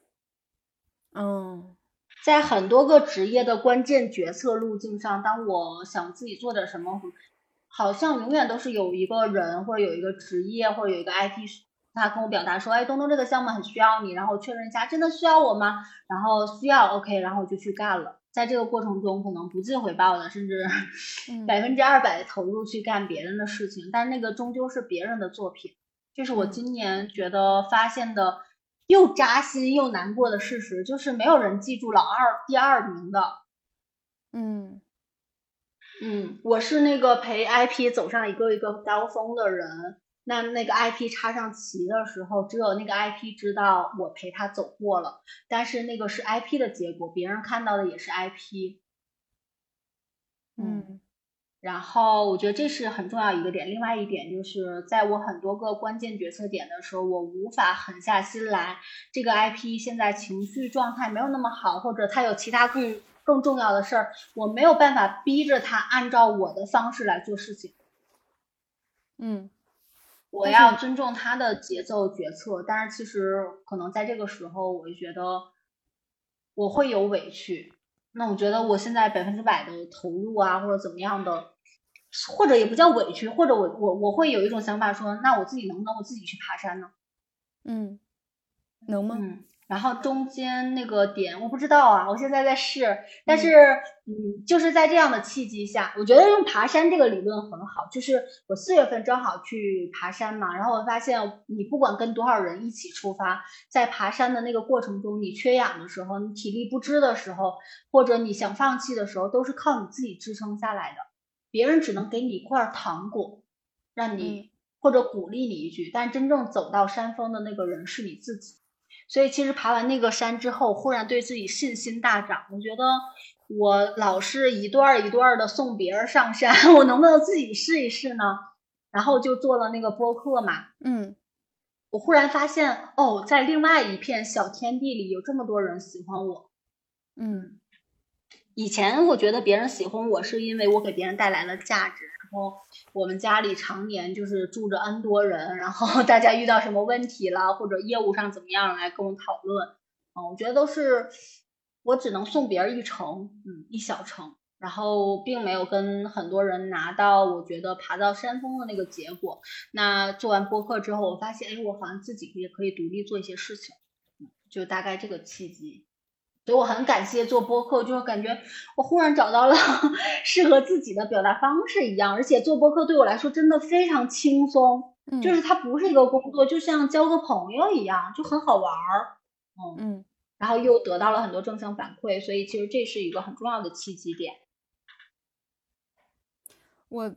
嗯，在很多个职业的关键决策路径上，当我想自己做点什么。好像永远都是有一个人或者有一个职业或者有一个 IP，他跟我表达说，哎，东东这个项目很需要你，然后确认一下，真的需要我吗？然后需要，OK，然后我就去干了。在这个过程中，可能不计回报的，甚至百分之二百的投入去干别人的事情，但那个终究是别人的作品。这是我今年觉得发现的又扎心又难过的事实，就是没有人记住老二第二名的。嗯。嗯，我是那个陪 IP 走上一个一个高峰的人。那那个 IP 插上旗的时候，只有那个 IP 知道我陪他走过了。但是那个是 IP 的结果，别人看到的也是 IP。嗯，然后我觉得这是很重要一个点。另外一点就是，在我很多个关键决策点的时候，我无法狠下心来。这个 IP 现在情绪状态没有那么好，或者他有其他更。更重要的事儿，我没有办法逼着他按照我的方式来做事情。嗯，我要尊重他的节奏决策，但是其实可能在这个时候，我就觉得我会有委屈。那我觉得我现在百分之百的投入啊，或者怎么样的，或者也不叫委屈，或者我我我会有一种想法说，那我自己能不能我自己去爬山呢？嗯，能吗？嗯。然后中间那个点我不知道啊，我现在在试，但是嗯，就是在这样的契机下，我觉得用爬山这个理论很好。就是我四月份正好去爬山嘛，然后我发现你不管跟多少人一起出发，在爬山的那个过程中，你缺氧的时候，你体力不支的时候，或者你想放弃的时候，都是靠你自己支撑下来的。别人只能给你一块糖果，让你或者鼓励你一句，但真正走到山峰的那个人是你自己。所以其实爬完那个山之后，忽然对自己信心大涨。我觉得我老是一段一段的送别人上山，[laughs] 我能不能自己试一试呢？然后就做了那个播客嘛。嗯，我忽然发现，哦，在另外一片小天地里，有这么多人喜欢我。嗯，以前我觉得别人喜欢我，是因为我给别人带来了价值。然后我们家里常年就是住着 N 多人，然后 [laughs] 大家遇到什么问题了，或者业务上怎么样来跟我讨论，嗯，我觉得都是我只能送别人一程，嗯，一小程，然后并没有跟很多人拿到我觉得爬到山峰的那个结果。那做完播客之后，我发现，哎，我好像自己也可以独立做一些事情，就大概这个契机。所以我很感谢做播客，就是感觉我忽然找到了 [laughs] 适合自己的表达方式一样，而且做播客对我来说真的非常轻松，就是它不是一个工作，就像交个朋友一样，就很好玩儿，嗯嗯，然后又得到了很多正向反馈，所以其实这是一个很重要的契机点。我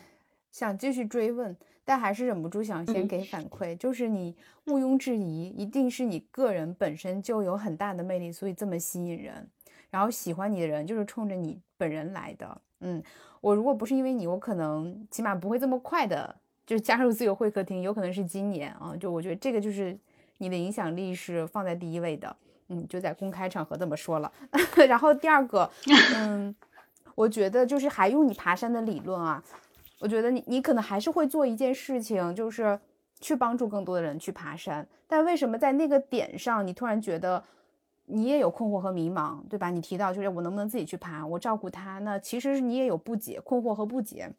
[sighs] 想继续追问，但还是忍不住想先给反馈，就是你毋庸置疑，一定是你个人本身就有很大的魅力，所以这么吸引人，然后喜欢你的人就是冲着你本人来的。嗯，我如果不是因为你，我可能起码不会这么快的，就加入自由会客厅，有可能是今年啊。就我觉得这个就是你的影响力是放在第一位的。嗯，就在公开场合这么说了。[laughs] 然后第二个，嗯，我觉得就是还用你爬山的理论啊。我觉得你你可能还是会做一件事情，就是去帮助更多的人去爬山。但为什么在那个点上，你突然觉得你也有困惑和迷茫，对吧？你提到就是我能不能自己去爬，我照顾他，那其实你也有不解、困惑和不解，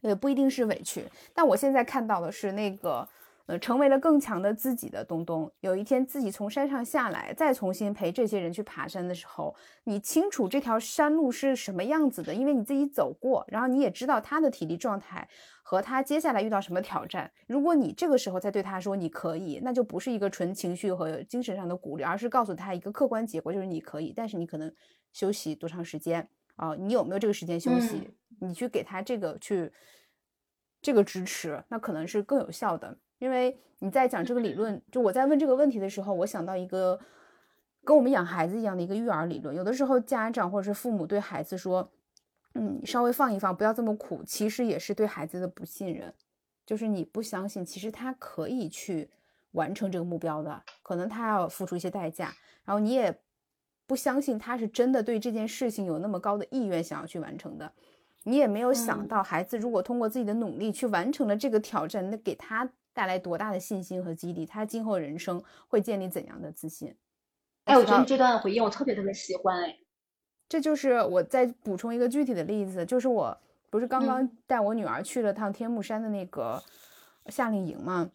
也不一定是委屈。但我现在看到的是那个。呃，成为了更强的自己的东东。有一天自己从山上下来，再重新陪这些人去爬山的时候，你清楚这条山路是什么样子的，因为你自己走过，然后你也知道他的体力状态和他接下来遇到什么挑战。如果你这个时候再对他说你可以，那就不是一个纯情绪和精神上的鼓励，而是告诉他一个客观结果，就是你可以，但是你可能休息多长时间啊？你有没有这个时间休息？你去给他这个去这个支持，那可能是更有效的。因为你在讲这个理论，就我在问这个问题的时候，我想到一个跟我们养孩子一样的一个育儿理论。有的时候家长或者是父母对孩子说：“嗯，稍微放一放，不要这么苦。”其实也是对孩子的不信任，就是你不相信，其实他可以去完成这个目标的，可能他要付出一些代价。然后你也不相信他是真的对这件事情有那么高的意愿想要去完成的。你也没有想到，孩子如果通过自己的努力去完成了这个挑战，那给他。带来多大的信心和激励？他今后人生会建立怎样的自信？哎，我觉得你这段回应我特别特别喜欢。哎，这就是我再补充一个具体的例子，就是我不是刚刚带我女儿去了趟天目山的那个夏令营吗？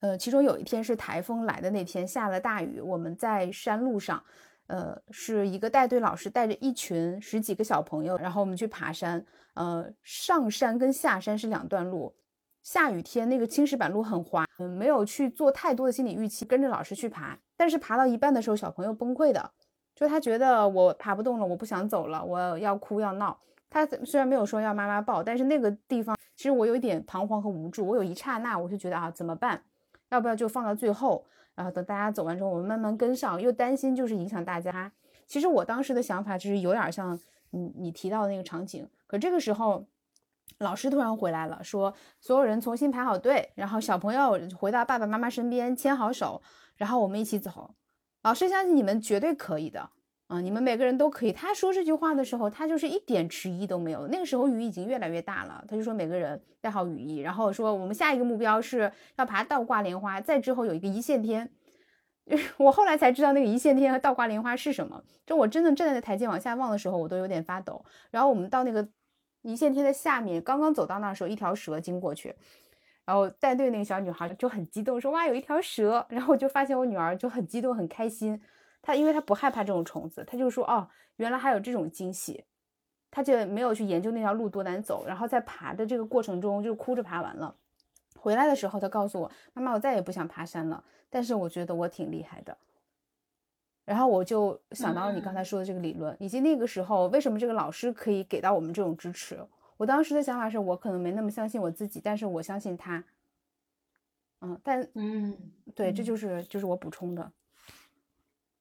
呃，其中有一天是台风来的那天，下了大雨，我们在山路上，呃，是一个带队老师带着一群十几个小朋友，然后我们去爬山。呃，上山跟下山是两段路。下雨天那个青石板路很滑，嗯，没有去做太多的心理预期，跟着老师去爬。但是爬到一半的时候，小朋友崩溃的，就他觉得我爬不动了，我不想走了，我要哭要闹。他虽然没有说要妈妈抱，但是那个地方其实我有一点彷徨和无助。我有一刹那我就觉得啊，怎么办？要不要就放到最后？然后等大家走完之后，我们慢慢跟上，又担心就是影响大家。其实我当时的想法就是有点像你你提到的那个场景，可这个时候。老师突然回来了，说所有人重新排好队，然后小朋友回到爸爸妈妈身边，牵好手，然后我们一起走。老师相信你们绝对可以的，啊，你们每个人都可以。他说这句话的时候，他就是一点迟疑都没有。那个时候雨已经越来越大了，他就说每个人带好雨衣，然后说我们下一个目标是要爬倒挂莲花，再之后有一个一线天。[laughs] 我后来才知道那个一线天和倒挂莲花是什么。就我真的站在那台阶往下望的时候，我都有点发抖。然后我们到那个。一线天的下面，刚刚走到那时候，一条蛇经过去，然后带队那个小女孩就很激动，说：“哇，有一条蛇！”然后我就发现我女儿就很激动、很开心。她因为她不害怕这种虫子，她就说：“哦，原来还有这种惊喜。”她就没有去研究那条路多难走。然后在爬的这个过程中，就哭着爬完了。回来的时候，她告诉我：“妈妈，我再也不想爬山了。但是我觉得我挺厉害的。”然后我就想到了你刚才说的这个理论，以及那个时候为什么这个老师可以给到我们这种支持。我当时的想法是我可能没那么相信我自己，但是我相信他。嗯，但嗯，对，这就是就是我补充的。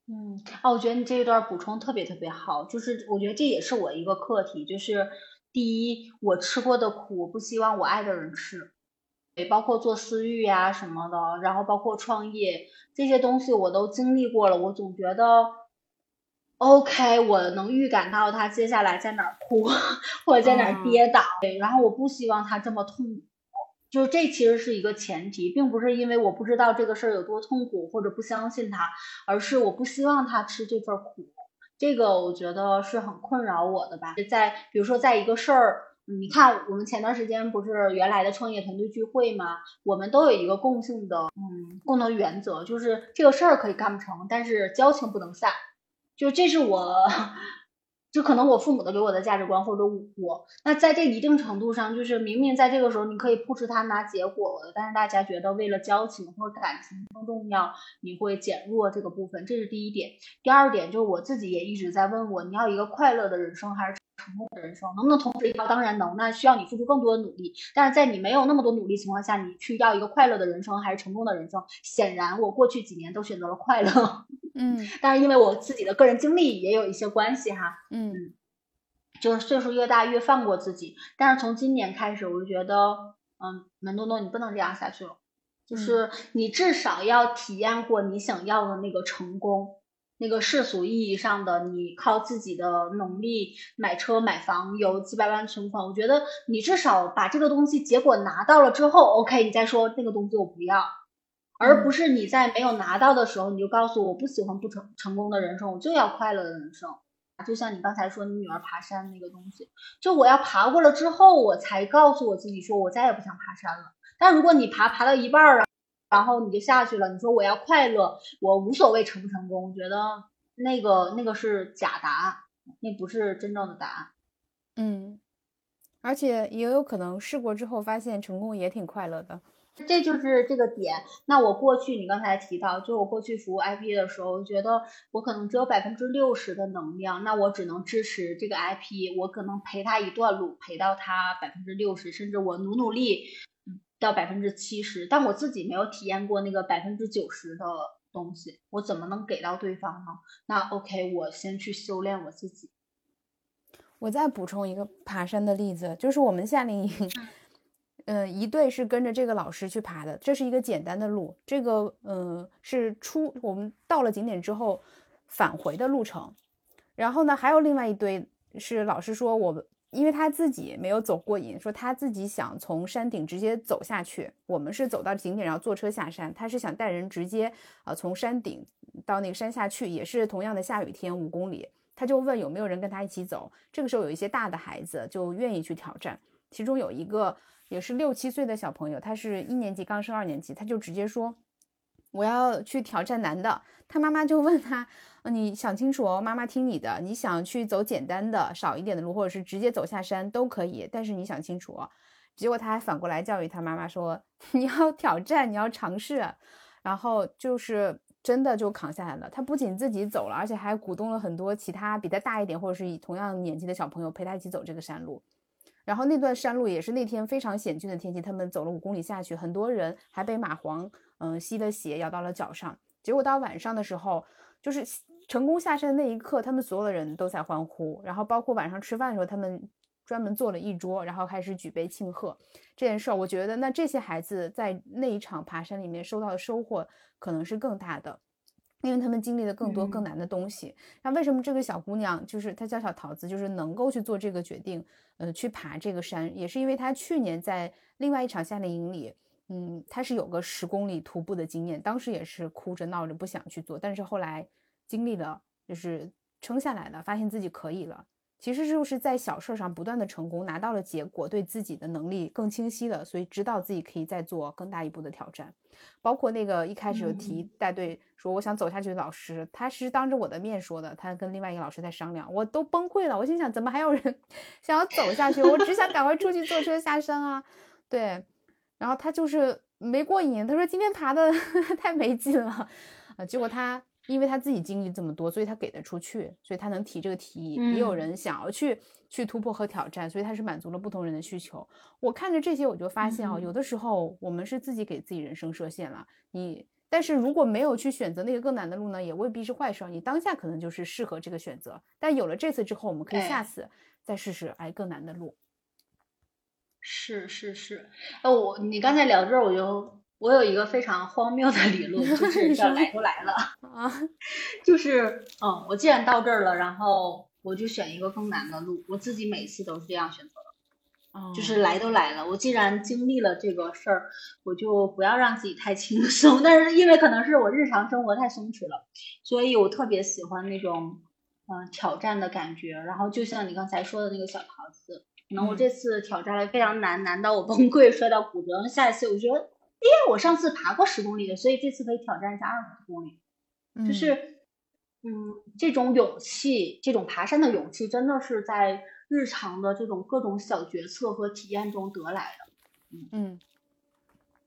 嗯，啊，我觉得你这一段补充特别特别好，就是我觉得这也是我一个课题，就是第一，我吃过的苦，我不希望我爱的人吃。也包括做私域呀什么的，然后包括创业这些东西我都经历过了，我总觉得，OK，我能预感到他接下来在哪儿哭，或者在哪儿跌倒，然后我不希望他这么痛苦，就是这其实是一个前提，并不是因为我不知道这个事儿有多痛苦或者不相信他，而是我不希望他吃这份苦，这个我觉得是很困扰我的吧，在比如说在一个事儿。你看，我们前段时间不是原来的创业团队聚会吗？我们都有一个共性的，嗯，共同原则，就是这个事儿可以干不成，但是交情不能散。就这是我，就可能我父母的给我的价值观，或者我，那在这一定程度上，就是明明在这个时候你可以不持他拿结果的，但是大家觉得为了交情或者感情更重要，你会减弱这个部分，这是第一点。第二点就是我自己也一直在问我，你要一个快乐的人生还是？成功的人生，能不能同时要？当然能，那需要你付出更多的努力。但是在你没有那么多努力情况下，你去要一个快乐的人生还是成功的人生？显然，我过去几年都选择了快乐。嗯，[laughs] 但是因为我自己的个人经历也有一些关系哈。嗯，就是岁数越大越放过自己。但是从今年开始，我就觉得，嗯，门东东，你不能这样下去了。就是你至少要体验过你想要的那个成功。那个世俗意义上的，你靠自己的能力买车买房，有几百万存款，我觉得你至少把这个东西结果拿到了之后，OK，你再说那个东西我不要，而不是你在没有拿到的时候，你就告诉我不喜欢不成成功的人生，我就要快乐的人生。就像你刚才说你女儿爬山那个东西，就我要爬过了之后，我才告诉我自己说我再也不想爬山了。但如果你爬爬到一半儿啊。然后你就下去了。你说我要快乐，我无所谓成不成功。觉得那个那个是假答案，那不是真正的答案。嗯，而且也有可能试过之后发现成功也挺快乐的。这就是这个点。那我过去你刚才提到，就我过去服务 IP 的时候，我觉得我可能只有百分之六十的能量，那我只能支持这个 IP，我可能陪他一段路，陪到他百分之六十，甚至我努努力。到百分之七十，但我自己没有体验过那个百分之九十的东西，我怎么能给到对方呢？那 OK，我先去修炼我自己。我再补充一个爬山的例子，就是我们夏令营，嗯，一队是跟着这个老师去爬的，这是一个简单的路，这个嗯是出我们到了景点之后返回的路程，然后呢还有另外一堆是老师说我们。因为他自己没有走过瘾，说他自己想从山顶直接走下去。我们是走到景点，然后坐车下山。他是想带人直接啊从山顶到那个山下去，也是同样的下雨天五公里。他就问有没有人跟他一起走。这个时候有一些大的孩子就愿意去挑战，其中有一个也是六七岁的小朋友，他是一年级刚升二年级，他就直接说我要去挑战难的。他妈妈就问他。你想清楚哦，妈妈听你的。你想去走简单的、少一点的路，或者是直接走下山都可以，但是你想清楚。结果他还反过来教育他妈妈说：“ [laughs] 你要挑战，你要尝试。”然后就是真的就扛下来了。他不仅自己走了，而且还鼓动了很多其他比他大一点或者是以同样年纪的小朋友陪他一起走这个山路。然后那段山路也是那天非常险峻的天气，他们走了五公里下去，很多人还被蚂蟥嗯吸了血，咬到了脚上。结果到晚上的时候，就是。成功下山的那一刻，他们所有的人都在欢呼，然后包括晚上吃饭的时候，他们专门做了一桌，然后开始举杯庆贺这件事儿。我觉得，那这些孩子在那一场爬山里面收到的收获可能是更大的，因为他们经历了更多更难的东西。那为什么这个小姑娘就是她叫小桃子，就是能够去做这个决定，呃，去爬这个山，也是因为她去年在另外一场夏令营里，嗯，她是有个十公里徒步的经验，当时也是哭着闹着不想去做，但是后来。经历了，就是撑下来了，发现自己可以了。其实就是在小事上不断的成功，拿到了结果，对自己的能力更清晰了，所以知道自己可以再做更大一步的挑战。包括那个一开始有提带队说我想走下去的老师，他是当着我的面说的，他跟另外一个老师在商量，我都崩溃了。我心想，怎么还有人 [laughs] 想要走下去？我只想赶快出去坐车下山啊。对，然后他就是没过瘾，他说今天爬的 [laughs] 太没劲了啊。结果他。因为他自己经历这么多，所以他给得出去，所以他能提这个提议。也有人想要去去突破和挑战，所以他是满足了不同人的需求。我看着这些，我就发现啊，有的时候我们是自己给自己人生设限了。你，但是如果没有去选择那个更难的路呢，也未必是坏事。你当下可能就是适合这个选择，但有了这次之后，我们可以下次再试试哎更难的路。是是是，呃，我你刚才聊这儿，我就。我有一个非常荒谬的理论，就 [laughs] 是叫来都来了 [laughs] 啊，就是嗯，我既然到这儿了，然后我就选一个更难的路。我自己每次都是这样选择的，就是来都来了，我既然经历了这个事儿，我就不要让自己太轻松。但是因为可能是我日常生活太松弛了，所以我特别喜欢那种嗯挑战的感觉。然后就像你刚才说的那个小桃子，可能我这次挑战了非常难，难到我崩溃，摔到骨折。下一次我觉得。因为我上次爬过十公里的，所以这次可以挑战一下二十公里。就是，嗯，这种勇气，这种爬山的勇气，真的是在日常的这种各种小决策和体验中得来的。嗯嗯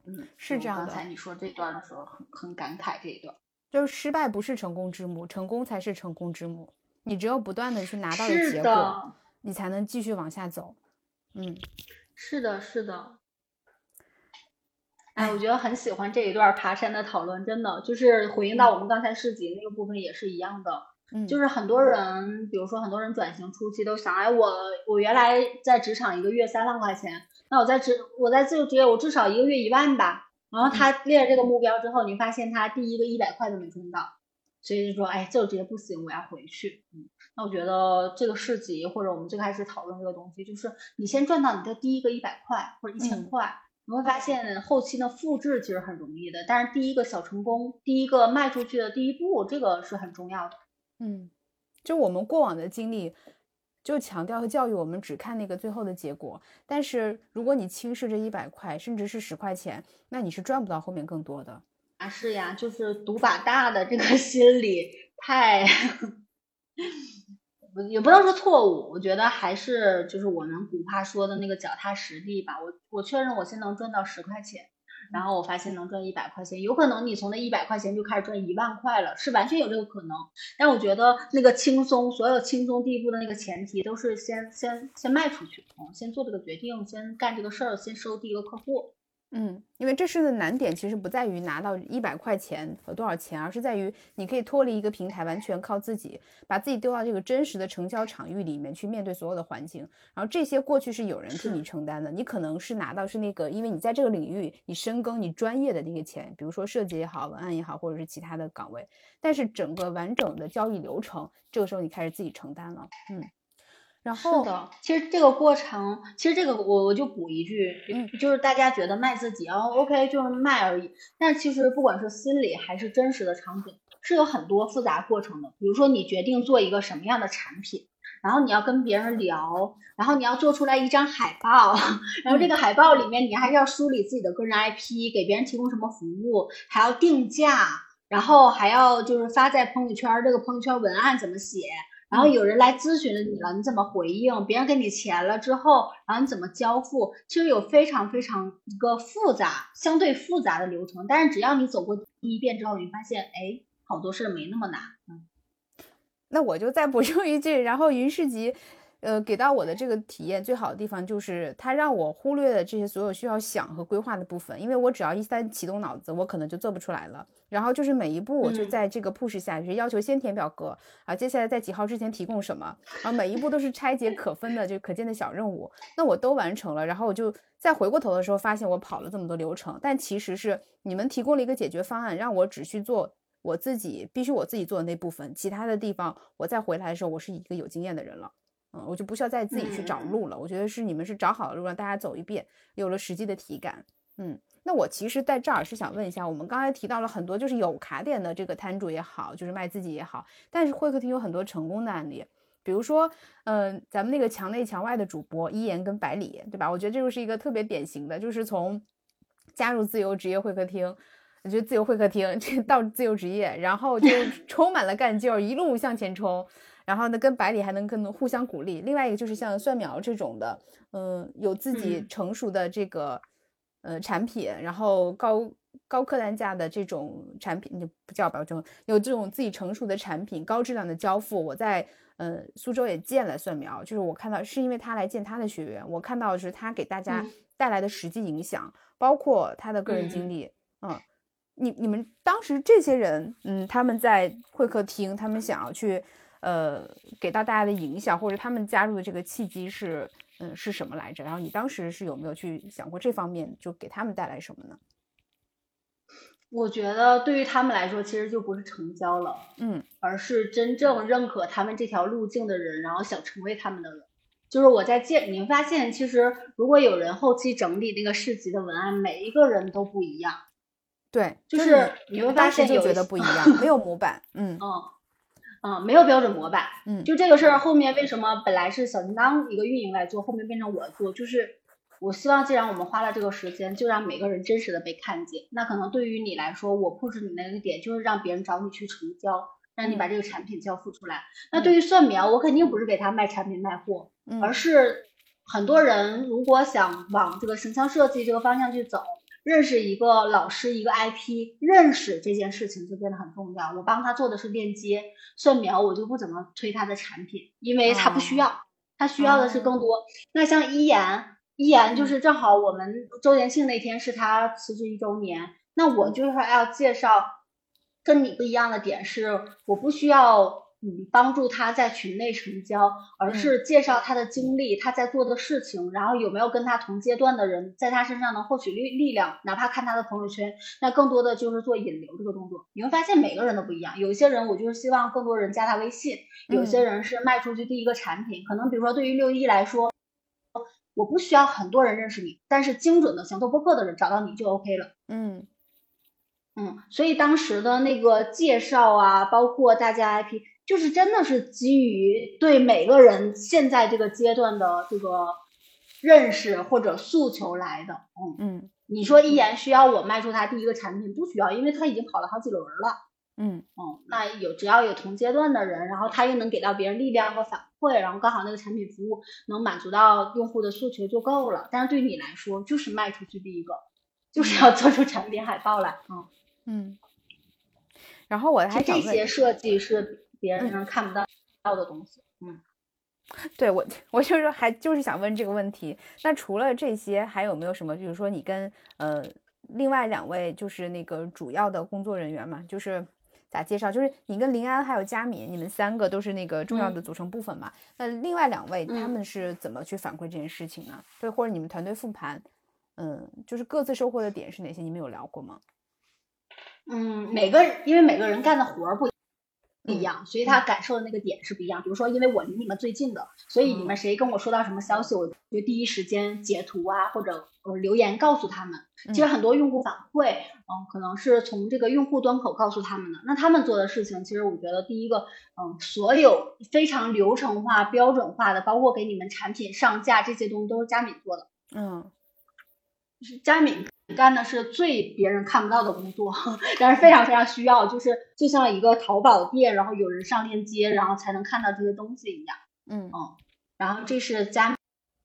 嗯，是这样的。刚才你说这段的时候，很很感慨这一段。就是失败不是成功之母，成功才是成功之母。你只有不断的去拿到的结果，你才能继续往下走。嗯，是的，是的。哎，我觉得很喜欢这一段爬山的讨论，真的就是回应到我们刚才市集那个部分也是一样的。嗯，就是很多人，比如说很多人转型初期都想，哎，我我原来在职场一个月三万块钱，那我在职我在自由职业我至少一个月一万吧。然后他列了这个目标之后，你发现他第一个一百块都没赚到，所以就说，哎，自由职业不行，我要回去。嗯，那我觉得这个市集或者我们最开始讨论这个东西，就是你先赚到你的第一个一百块或者一千块，你会发现后期的复制其实很容易的。但是第一个小成功，第一个迈出去的第一步，这个是很重要的。嗯，就我们过往的经历，就强调和教育我们只看那个最后的结果。但是如果你轻视这一百块，甚至是十块钱，那你是赚不到后面更多的。啊，是呀，就是赌把大的这个心理太，也不能说错误。我觉得还是就是我们古话说的那个脚踏实地吧。我我确认我先能赚到十块钱。然后我发现能赚一百块钱，有可能你从那一百块钱就开始赚一万块了，是完全有这个可能。但我觉得那个轻松，所有轻松第一步的那个前提都是先先先迈出去，先做这个决定，先干这个事儿，先收第一个客户。嗯，因为这事的难点其实不在于拿到一百块钱和多少钱，而是在于你可以脱离一个平台，完全靠自己，把自己丢到这个真实的成交场域里面去面对所有的环境。然后这些过去是有人替你承担的，你可能是拿到是那个，因为你在这个领域你深耕你专业的那个钱，比如说设计也好，文案也好，或者是其他的岗位。但是整个完整的交易流程，这个时候你开始自己承担了，嗯。然后，是的，其实这个过程，其实这个我我就补一句，嗯，就是大家觉得卖自己，然后 OK 就是卖而已，但其实不管是心理还是真实的场景，是有很多复杂过程的。比如说你决定做一个什么样的产品，然后你要跟别人聊，然后你要做出来一张海报，[laughs] 然后这个海报里面你还是要梳理自己的个人 IP，给别人提供什么服务，还要定价，然后还要就是发在朋友圈，这个朋友圈文案怎么写。然后有人来咨询了你了，你怎么回应？别人给你钱了之后，然后你怎么交付？其实有非常非常一个复杂、相对复杂的流程。但是只要你走过第一遍之后，你发现，哎，好多事儿没那么难。嗯，那我就再补 [laughs] 充一句，然后云市集。呃，给到我的这个体验最好的地方就是它让我忽略了这些所有需要想和规划的部分，因为我只要一旦启动脑子，我可能就做不出来了。然后就是每一步我就在这个 push 下，就是要求先填表格啊，接下来在几号之前提供什么，然后每一步都是拆解可分的就可见的小任务，那我都完成了，然后我就再回过头的时候发现我跑了这么多流程，但其实是你们提供了一个解决方案，让我只去做我自己必须我自己做的那部分，其他的地方我再回来的时候，我是一个有经验的人了。嗯，我就不需要再自己去找路了。我觉得是你们是找好了路，让大家走一遍，有了实际的体感。嗯，那我其实在这儿是想问一下，我们刚才提到了很多，就是有卡点的这个摊主也好，就是卖自己也好，但是会客厅有很多成功的案例，比如说，嗯，咱们那个墙内墙外的主播一言跟百里，对吧？我觉得这就是一个特别典型的，就是从加入自由职业会客厅，我觉得自由会客厅 [laughs] 这到自由职业，然后就充满了干劲儿，一路向前冲。然后呢，跟百里还能更互相鼓励。另外一个就是像蒜苗这种的，嗯，有自己成熟的这个呃产品，然后高高客单价的这种产品就不叫保证，有这种自己成熟的产品，高质量的交付。我在呃苏州也见了蒜苗，就是我看到是因为他来见他的学员，我看到的是他给大家带来的实际影响，包括他的个人经历。嗯，你你们当时这些人，嗯，他们在会客厅，他们想要去。呃，给到大家的影响，或者他们加入的这个契机是，嗯，是什么来着？然后你当时是有没有去想过这方面，就给他们带来什么呢？我觉得对于他们来说，其实就不是成交了，嗯，而是真正认可他们这条路径的人，然后想成为他们的人。就是我在见，你会发现，其实如果有人后期整理那个市集的文案，每一个人都不一样。对，就是你会发现就觉得不一样，[laughs] 没有模板，嗯嗯。嗯，没有标准模板。嗯，就这个事儿，后面为什么本来是小叮当一个运营来做，后面变成我做？就是我希望，既然我们花了这个时间，就让每个人真实的被看见。那可能对于你来说，我 push 你那个点，就是让别人找你去成交，让你把这个产品交付出来。那对于蒜苗，我肯定不是给他卖产品卖货，而是很多人如果想往这个形象设计这个方向去走。认识一个老师，一个 IP，认识这件事情就变得很重要。我帮他做的是链接，蒜苗我就不怎么推他的产品，因为他不需要。他需要的是更多。那像一言，一言就是正好我们周年庆那天是他辞职一周年，那我就是要介绍跟你不一样的点是，我不需要。嗯，帮助他在群内成交，而是介绍他的经历，他在做的事情，然后有没有跟他同阶段的人在他身上能获取力力量，哪怕看他的朋友圈，那更多的就是做引流这个动作。你会发现每个人都不一样，有一些人我就是希望更多人加他微信，有些人是卖出去第一个产品，可能比如说对于六一来说，我不需要很多人认识你，但是精准的想做播客的人找到你就 OK 了。嗯嗯，所以当时的那个介绍啊，包括大家 IP。就是真的是基于对每个人现在这个阶段的这个认识或者诉求来的，嗯嗯，你说一言需要我卖出他第一个产品，不需要，因为他已经跑了好几轮了，嗯嗯，那有只要有同阶段的人，然后他又能给到别人力量和反馈，然后刚好那个产品服务能满足到用户的诉求就够了。但是对你来说，就是卖出去第一个，就是要做出产品海报来，嗯嗯，然后我还这些设计是。别人看不到到的东西，嗯，[laughs] 对我，我就是还就是想问这个问题。那除了这些，还有没有什么？比如说你跟呃另外两位就是那个主要的工作人员嘛，就是咋介绍？就是你跟林安还有佳敏，你们三个都是那个重要的组成部分嘛。那另外两位他们是怎么去反馈这件事情呢？对，或者你们团队复盘，嗯，就是各自收获的点是哪些？你们有聊过吗？嗯，每个因为每个人干的活儿不。不一样，所以他感受的那个点是不一样。比如说，因为我离你们最近的，所以你们谁跟我说到什么消息，我就第一时间截图啊，或者呃留言告诉他们。其实很多用户反馈，嗯，可能是从这个用户端口告诉他们的。那他们做的事情，其实我觉得第一个，嗯，所有非常流程化、标准化的，包括给你们产品上架这些东西，都是佳敏做的。嗯，就是佳敏。干的是最别人看不到的工作，[laughs] 但是非常非常需要，就是就像一个淘宝店，然后有人上链接，然后才能看到这些东西一样。嗯嗯，然后这是佳，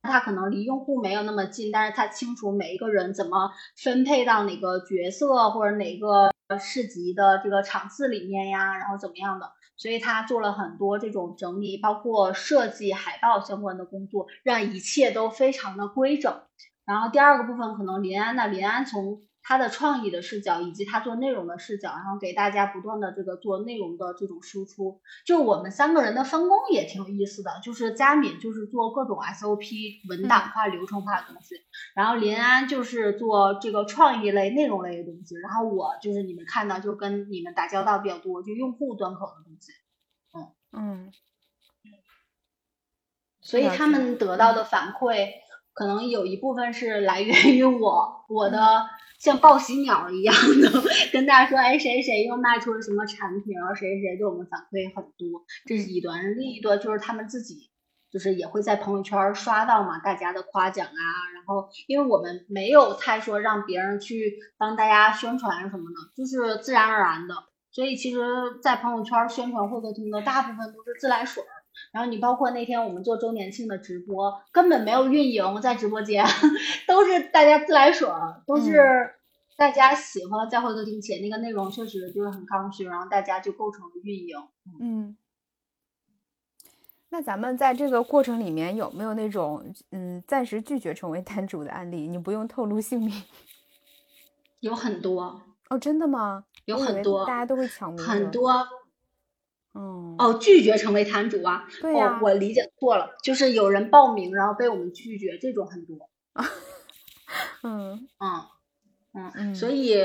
他可能离用户没有那么近，但是他清楚每一个人怎么分配到哪个角色或者哪个市集的这个场次里面呀，然后怎么样的，所以他做了很多这种整理，包括设计海报相关的工作，让一切都非常的规整。然后第二个部分可能林安呢，林安从他的创意的视角以及他做内容的视角，然后给大家不断的这个做内容的这种输出。就我们三个人的分工也挺有意思的，就是佳敏就是做各种 SOP 文档化、流程化的东西，然后林安就是做这个创意类、内容类的东西，然后我就是你们看到就跟你们打交道比较多，就用户端口的东西。嗯嗯，所以他们得到的反馈。可能有一部分是来源于我，我的像报喜鸟一样的跟大家说，哎，谁谁又卖出了什么产品，然后谁谁对我们反馈很多，这是一端。另一端就是他们自己，就是也会在朋友圈刷到嘛，大家的夸奖啊。然后，因为我们没有太说让别人去帮大家宣传什么的，就是自然而然的。所以，其实，在朋友圈宣传获客厅的大部分都是自来水。然后你包括那天我们做周年庆的直播，根本没有运营在直播间，[laughs] 都是大家自来水，都是大家喜欢在会客厅且那个内容确实就是很刚需，然后大家就构成了运营。嗯，那咱们在这个过程里面有没有那种嗯暂时拒绝成为单主的案例？你不用透露姓名。有很多哦，真的吗？有很多，大家都会抢名。很多。哦哦，拒绝成为摊主啊？对呀，我理解错了，就是有人报名然后被我们拒绝，这种很多。[laughs] 嗯嗯嗯嗯，所以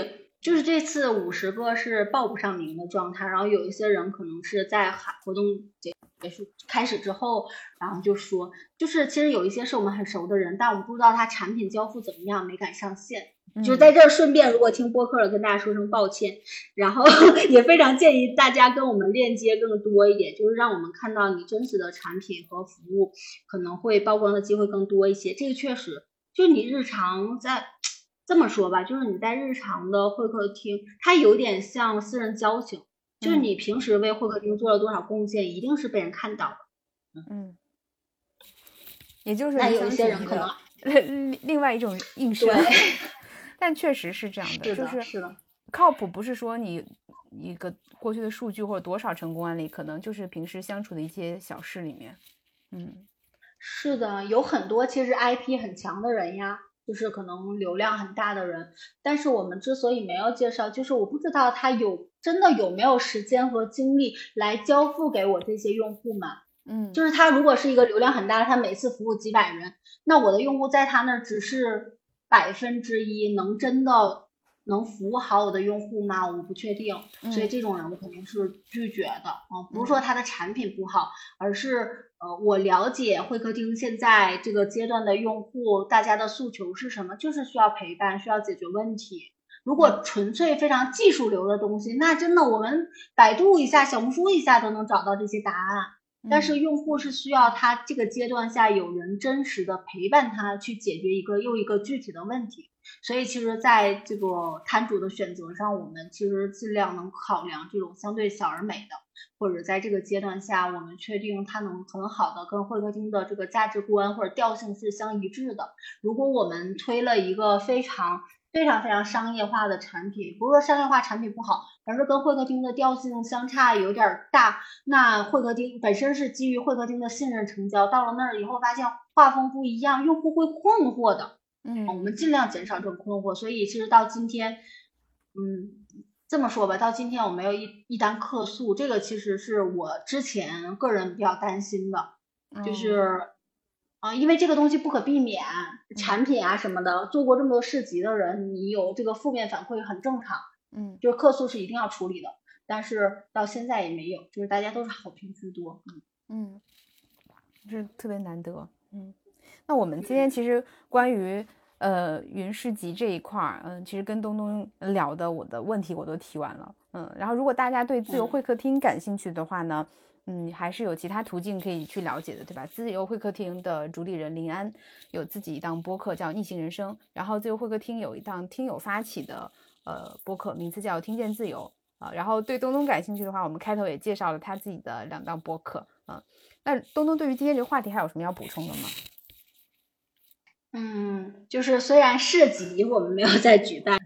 就是这次五十个是报不上名的状态，然后有一些人可能是在活动结结束开始之后，然后就说，就是其实有一些是我们很熟的人，但我们不知道他产品交付怎么样，没敢上线。就在这儿顺便，如果听播客的，跟大家说声抱歉。然后 [laughs] 也非常建议大家跟我们链接更多一点，就是让我们看到你真实的产品和服务，可能会曝光的机会更多一些。这个确实，就你日常在这么说吧，就是你在日常的会客厅，它有点像私人交情，就是你平时为会客厅做了多少贡献，一定是被人看到的。嗯，也就是那有一些人可能另另外一种应声。[laughs] 但确实是这样的，就是是的，靠谱不是说你一个过去的数据或者多少成功案例，可能就是平时相处的一些小事里面，嗯，是的，有很多其实 IP 很强的人呀，就是可能流量很大的人，但是我们之所以没有介绍，就是我不知道他有真的有没有时间和精力来交付给我这些用户们。嗯，就是他如果是一个流量很大，他每次服务几百人，那我的用户在他那儿只是百分之一，能真的能服务好我的用户吗？我不确定，所以这种人我肯定是拒绝的啊。不是说他的产品不好，而是呃，我了解会客厅现在这个阶段的用户，大家的诉求是什么？就是需要陪伴，需要解决问题。如果纯粹非常技术流的东西，那真的我们百度一下、小红书一下都能找到这些答案。但是用户是需要他这个阶段下有人真实的陪伴他去解决一个又一个具体的问题，所以其实在这个摊主的选择上，我们其实尽量能考量这种相对小而美的，或者在这个阶段下，我们确定它能很好的跟会客厅的这个价值观或者调性是相一致的。如果我们推了一个非常非常非常商业化的产品，不是说商业化产品不好，而是跟会客厅的调性相差有点大。那会客厅本身是基于会客厅的信任成交，到了那儿以后发现画风不一样，用户会困惑的。嗯，我们尽量减少这种困惑。所以其实到今天，嗯，这么说吧，到今天我没有一一单客诉，这个其实是我之前个人比较担心的，就是。啊，因为这个东西不可避免，产品啊什么的，做过这么多市集的人，你有这个负面反馈很正常。嗯，就是客诉是一定要处理的，但是到现在也没有，就是大家都是好评居多。嗯嗯，这特别难得。嗯，那我们今天其实关于呃云市集这一块儿，嗯，其实跟东东聊的，我的问题我都提完了。嗯，然后如果大家对自由会客厅感兴趣的话呢？嗯，还是有其他途径可以去了解的，对吧？自由会客厅的主理人林安有自己一档播客叫《逆行人生》，然后自由会客厅有一档听友发起的呃播客，名字叫《听见自由》啊。然后对东东感兴趣的话，我们开头也介绍了他自己的两档播客啊。那东东对于今天这个话题还有什么要补充的吗？嗯，就是虽然市集我们没有在举办。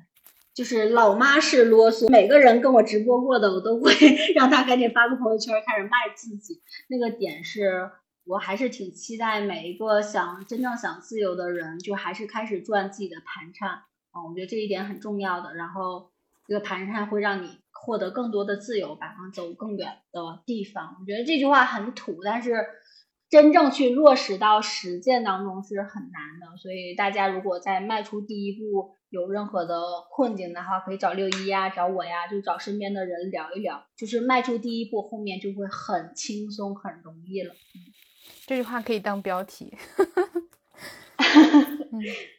就是老妈是啰嗦，每个人跟我直播过的，我都会 [laughs] 让他赶紧发个朋友圈，开始卖自己。那个点是我还是挺期待每一个想真正想自由的人，就还是开始赚自己的盘缠啊，我觉得这一点很重要的。然后这个盘缠会让你获得更多的自由吧，走更远的地方。我觉得这句话很土，但是。真正去落实到实践当中是很难的，所以大家如果在迈出第一步有任何的困境的话，可以找六一呀，找我呀，就找身边的人聊一聊，就是迈出第一步，后面就会很轻松、很容易了。嗯，这句话可以当标题。[laughs] [laughs]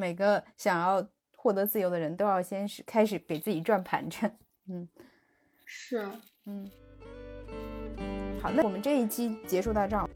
每个想要获得自由的人都要先是开始给自己转盘缠。嗯，是，嗯。好，那我们这一期结束到这儿。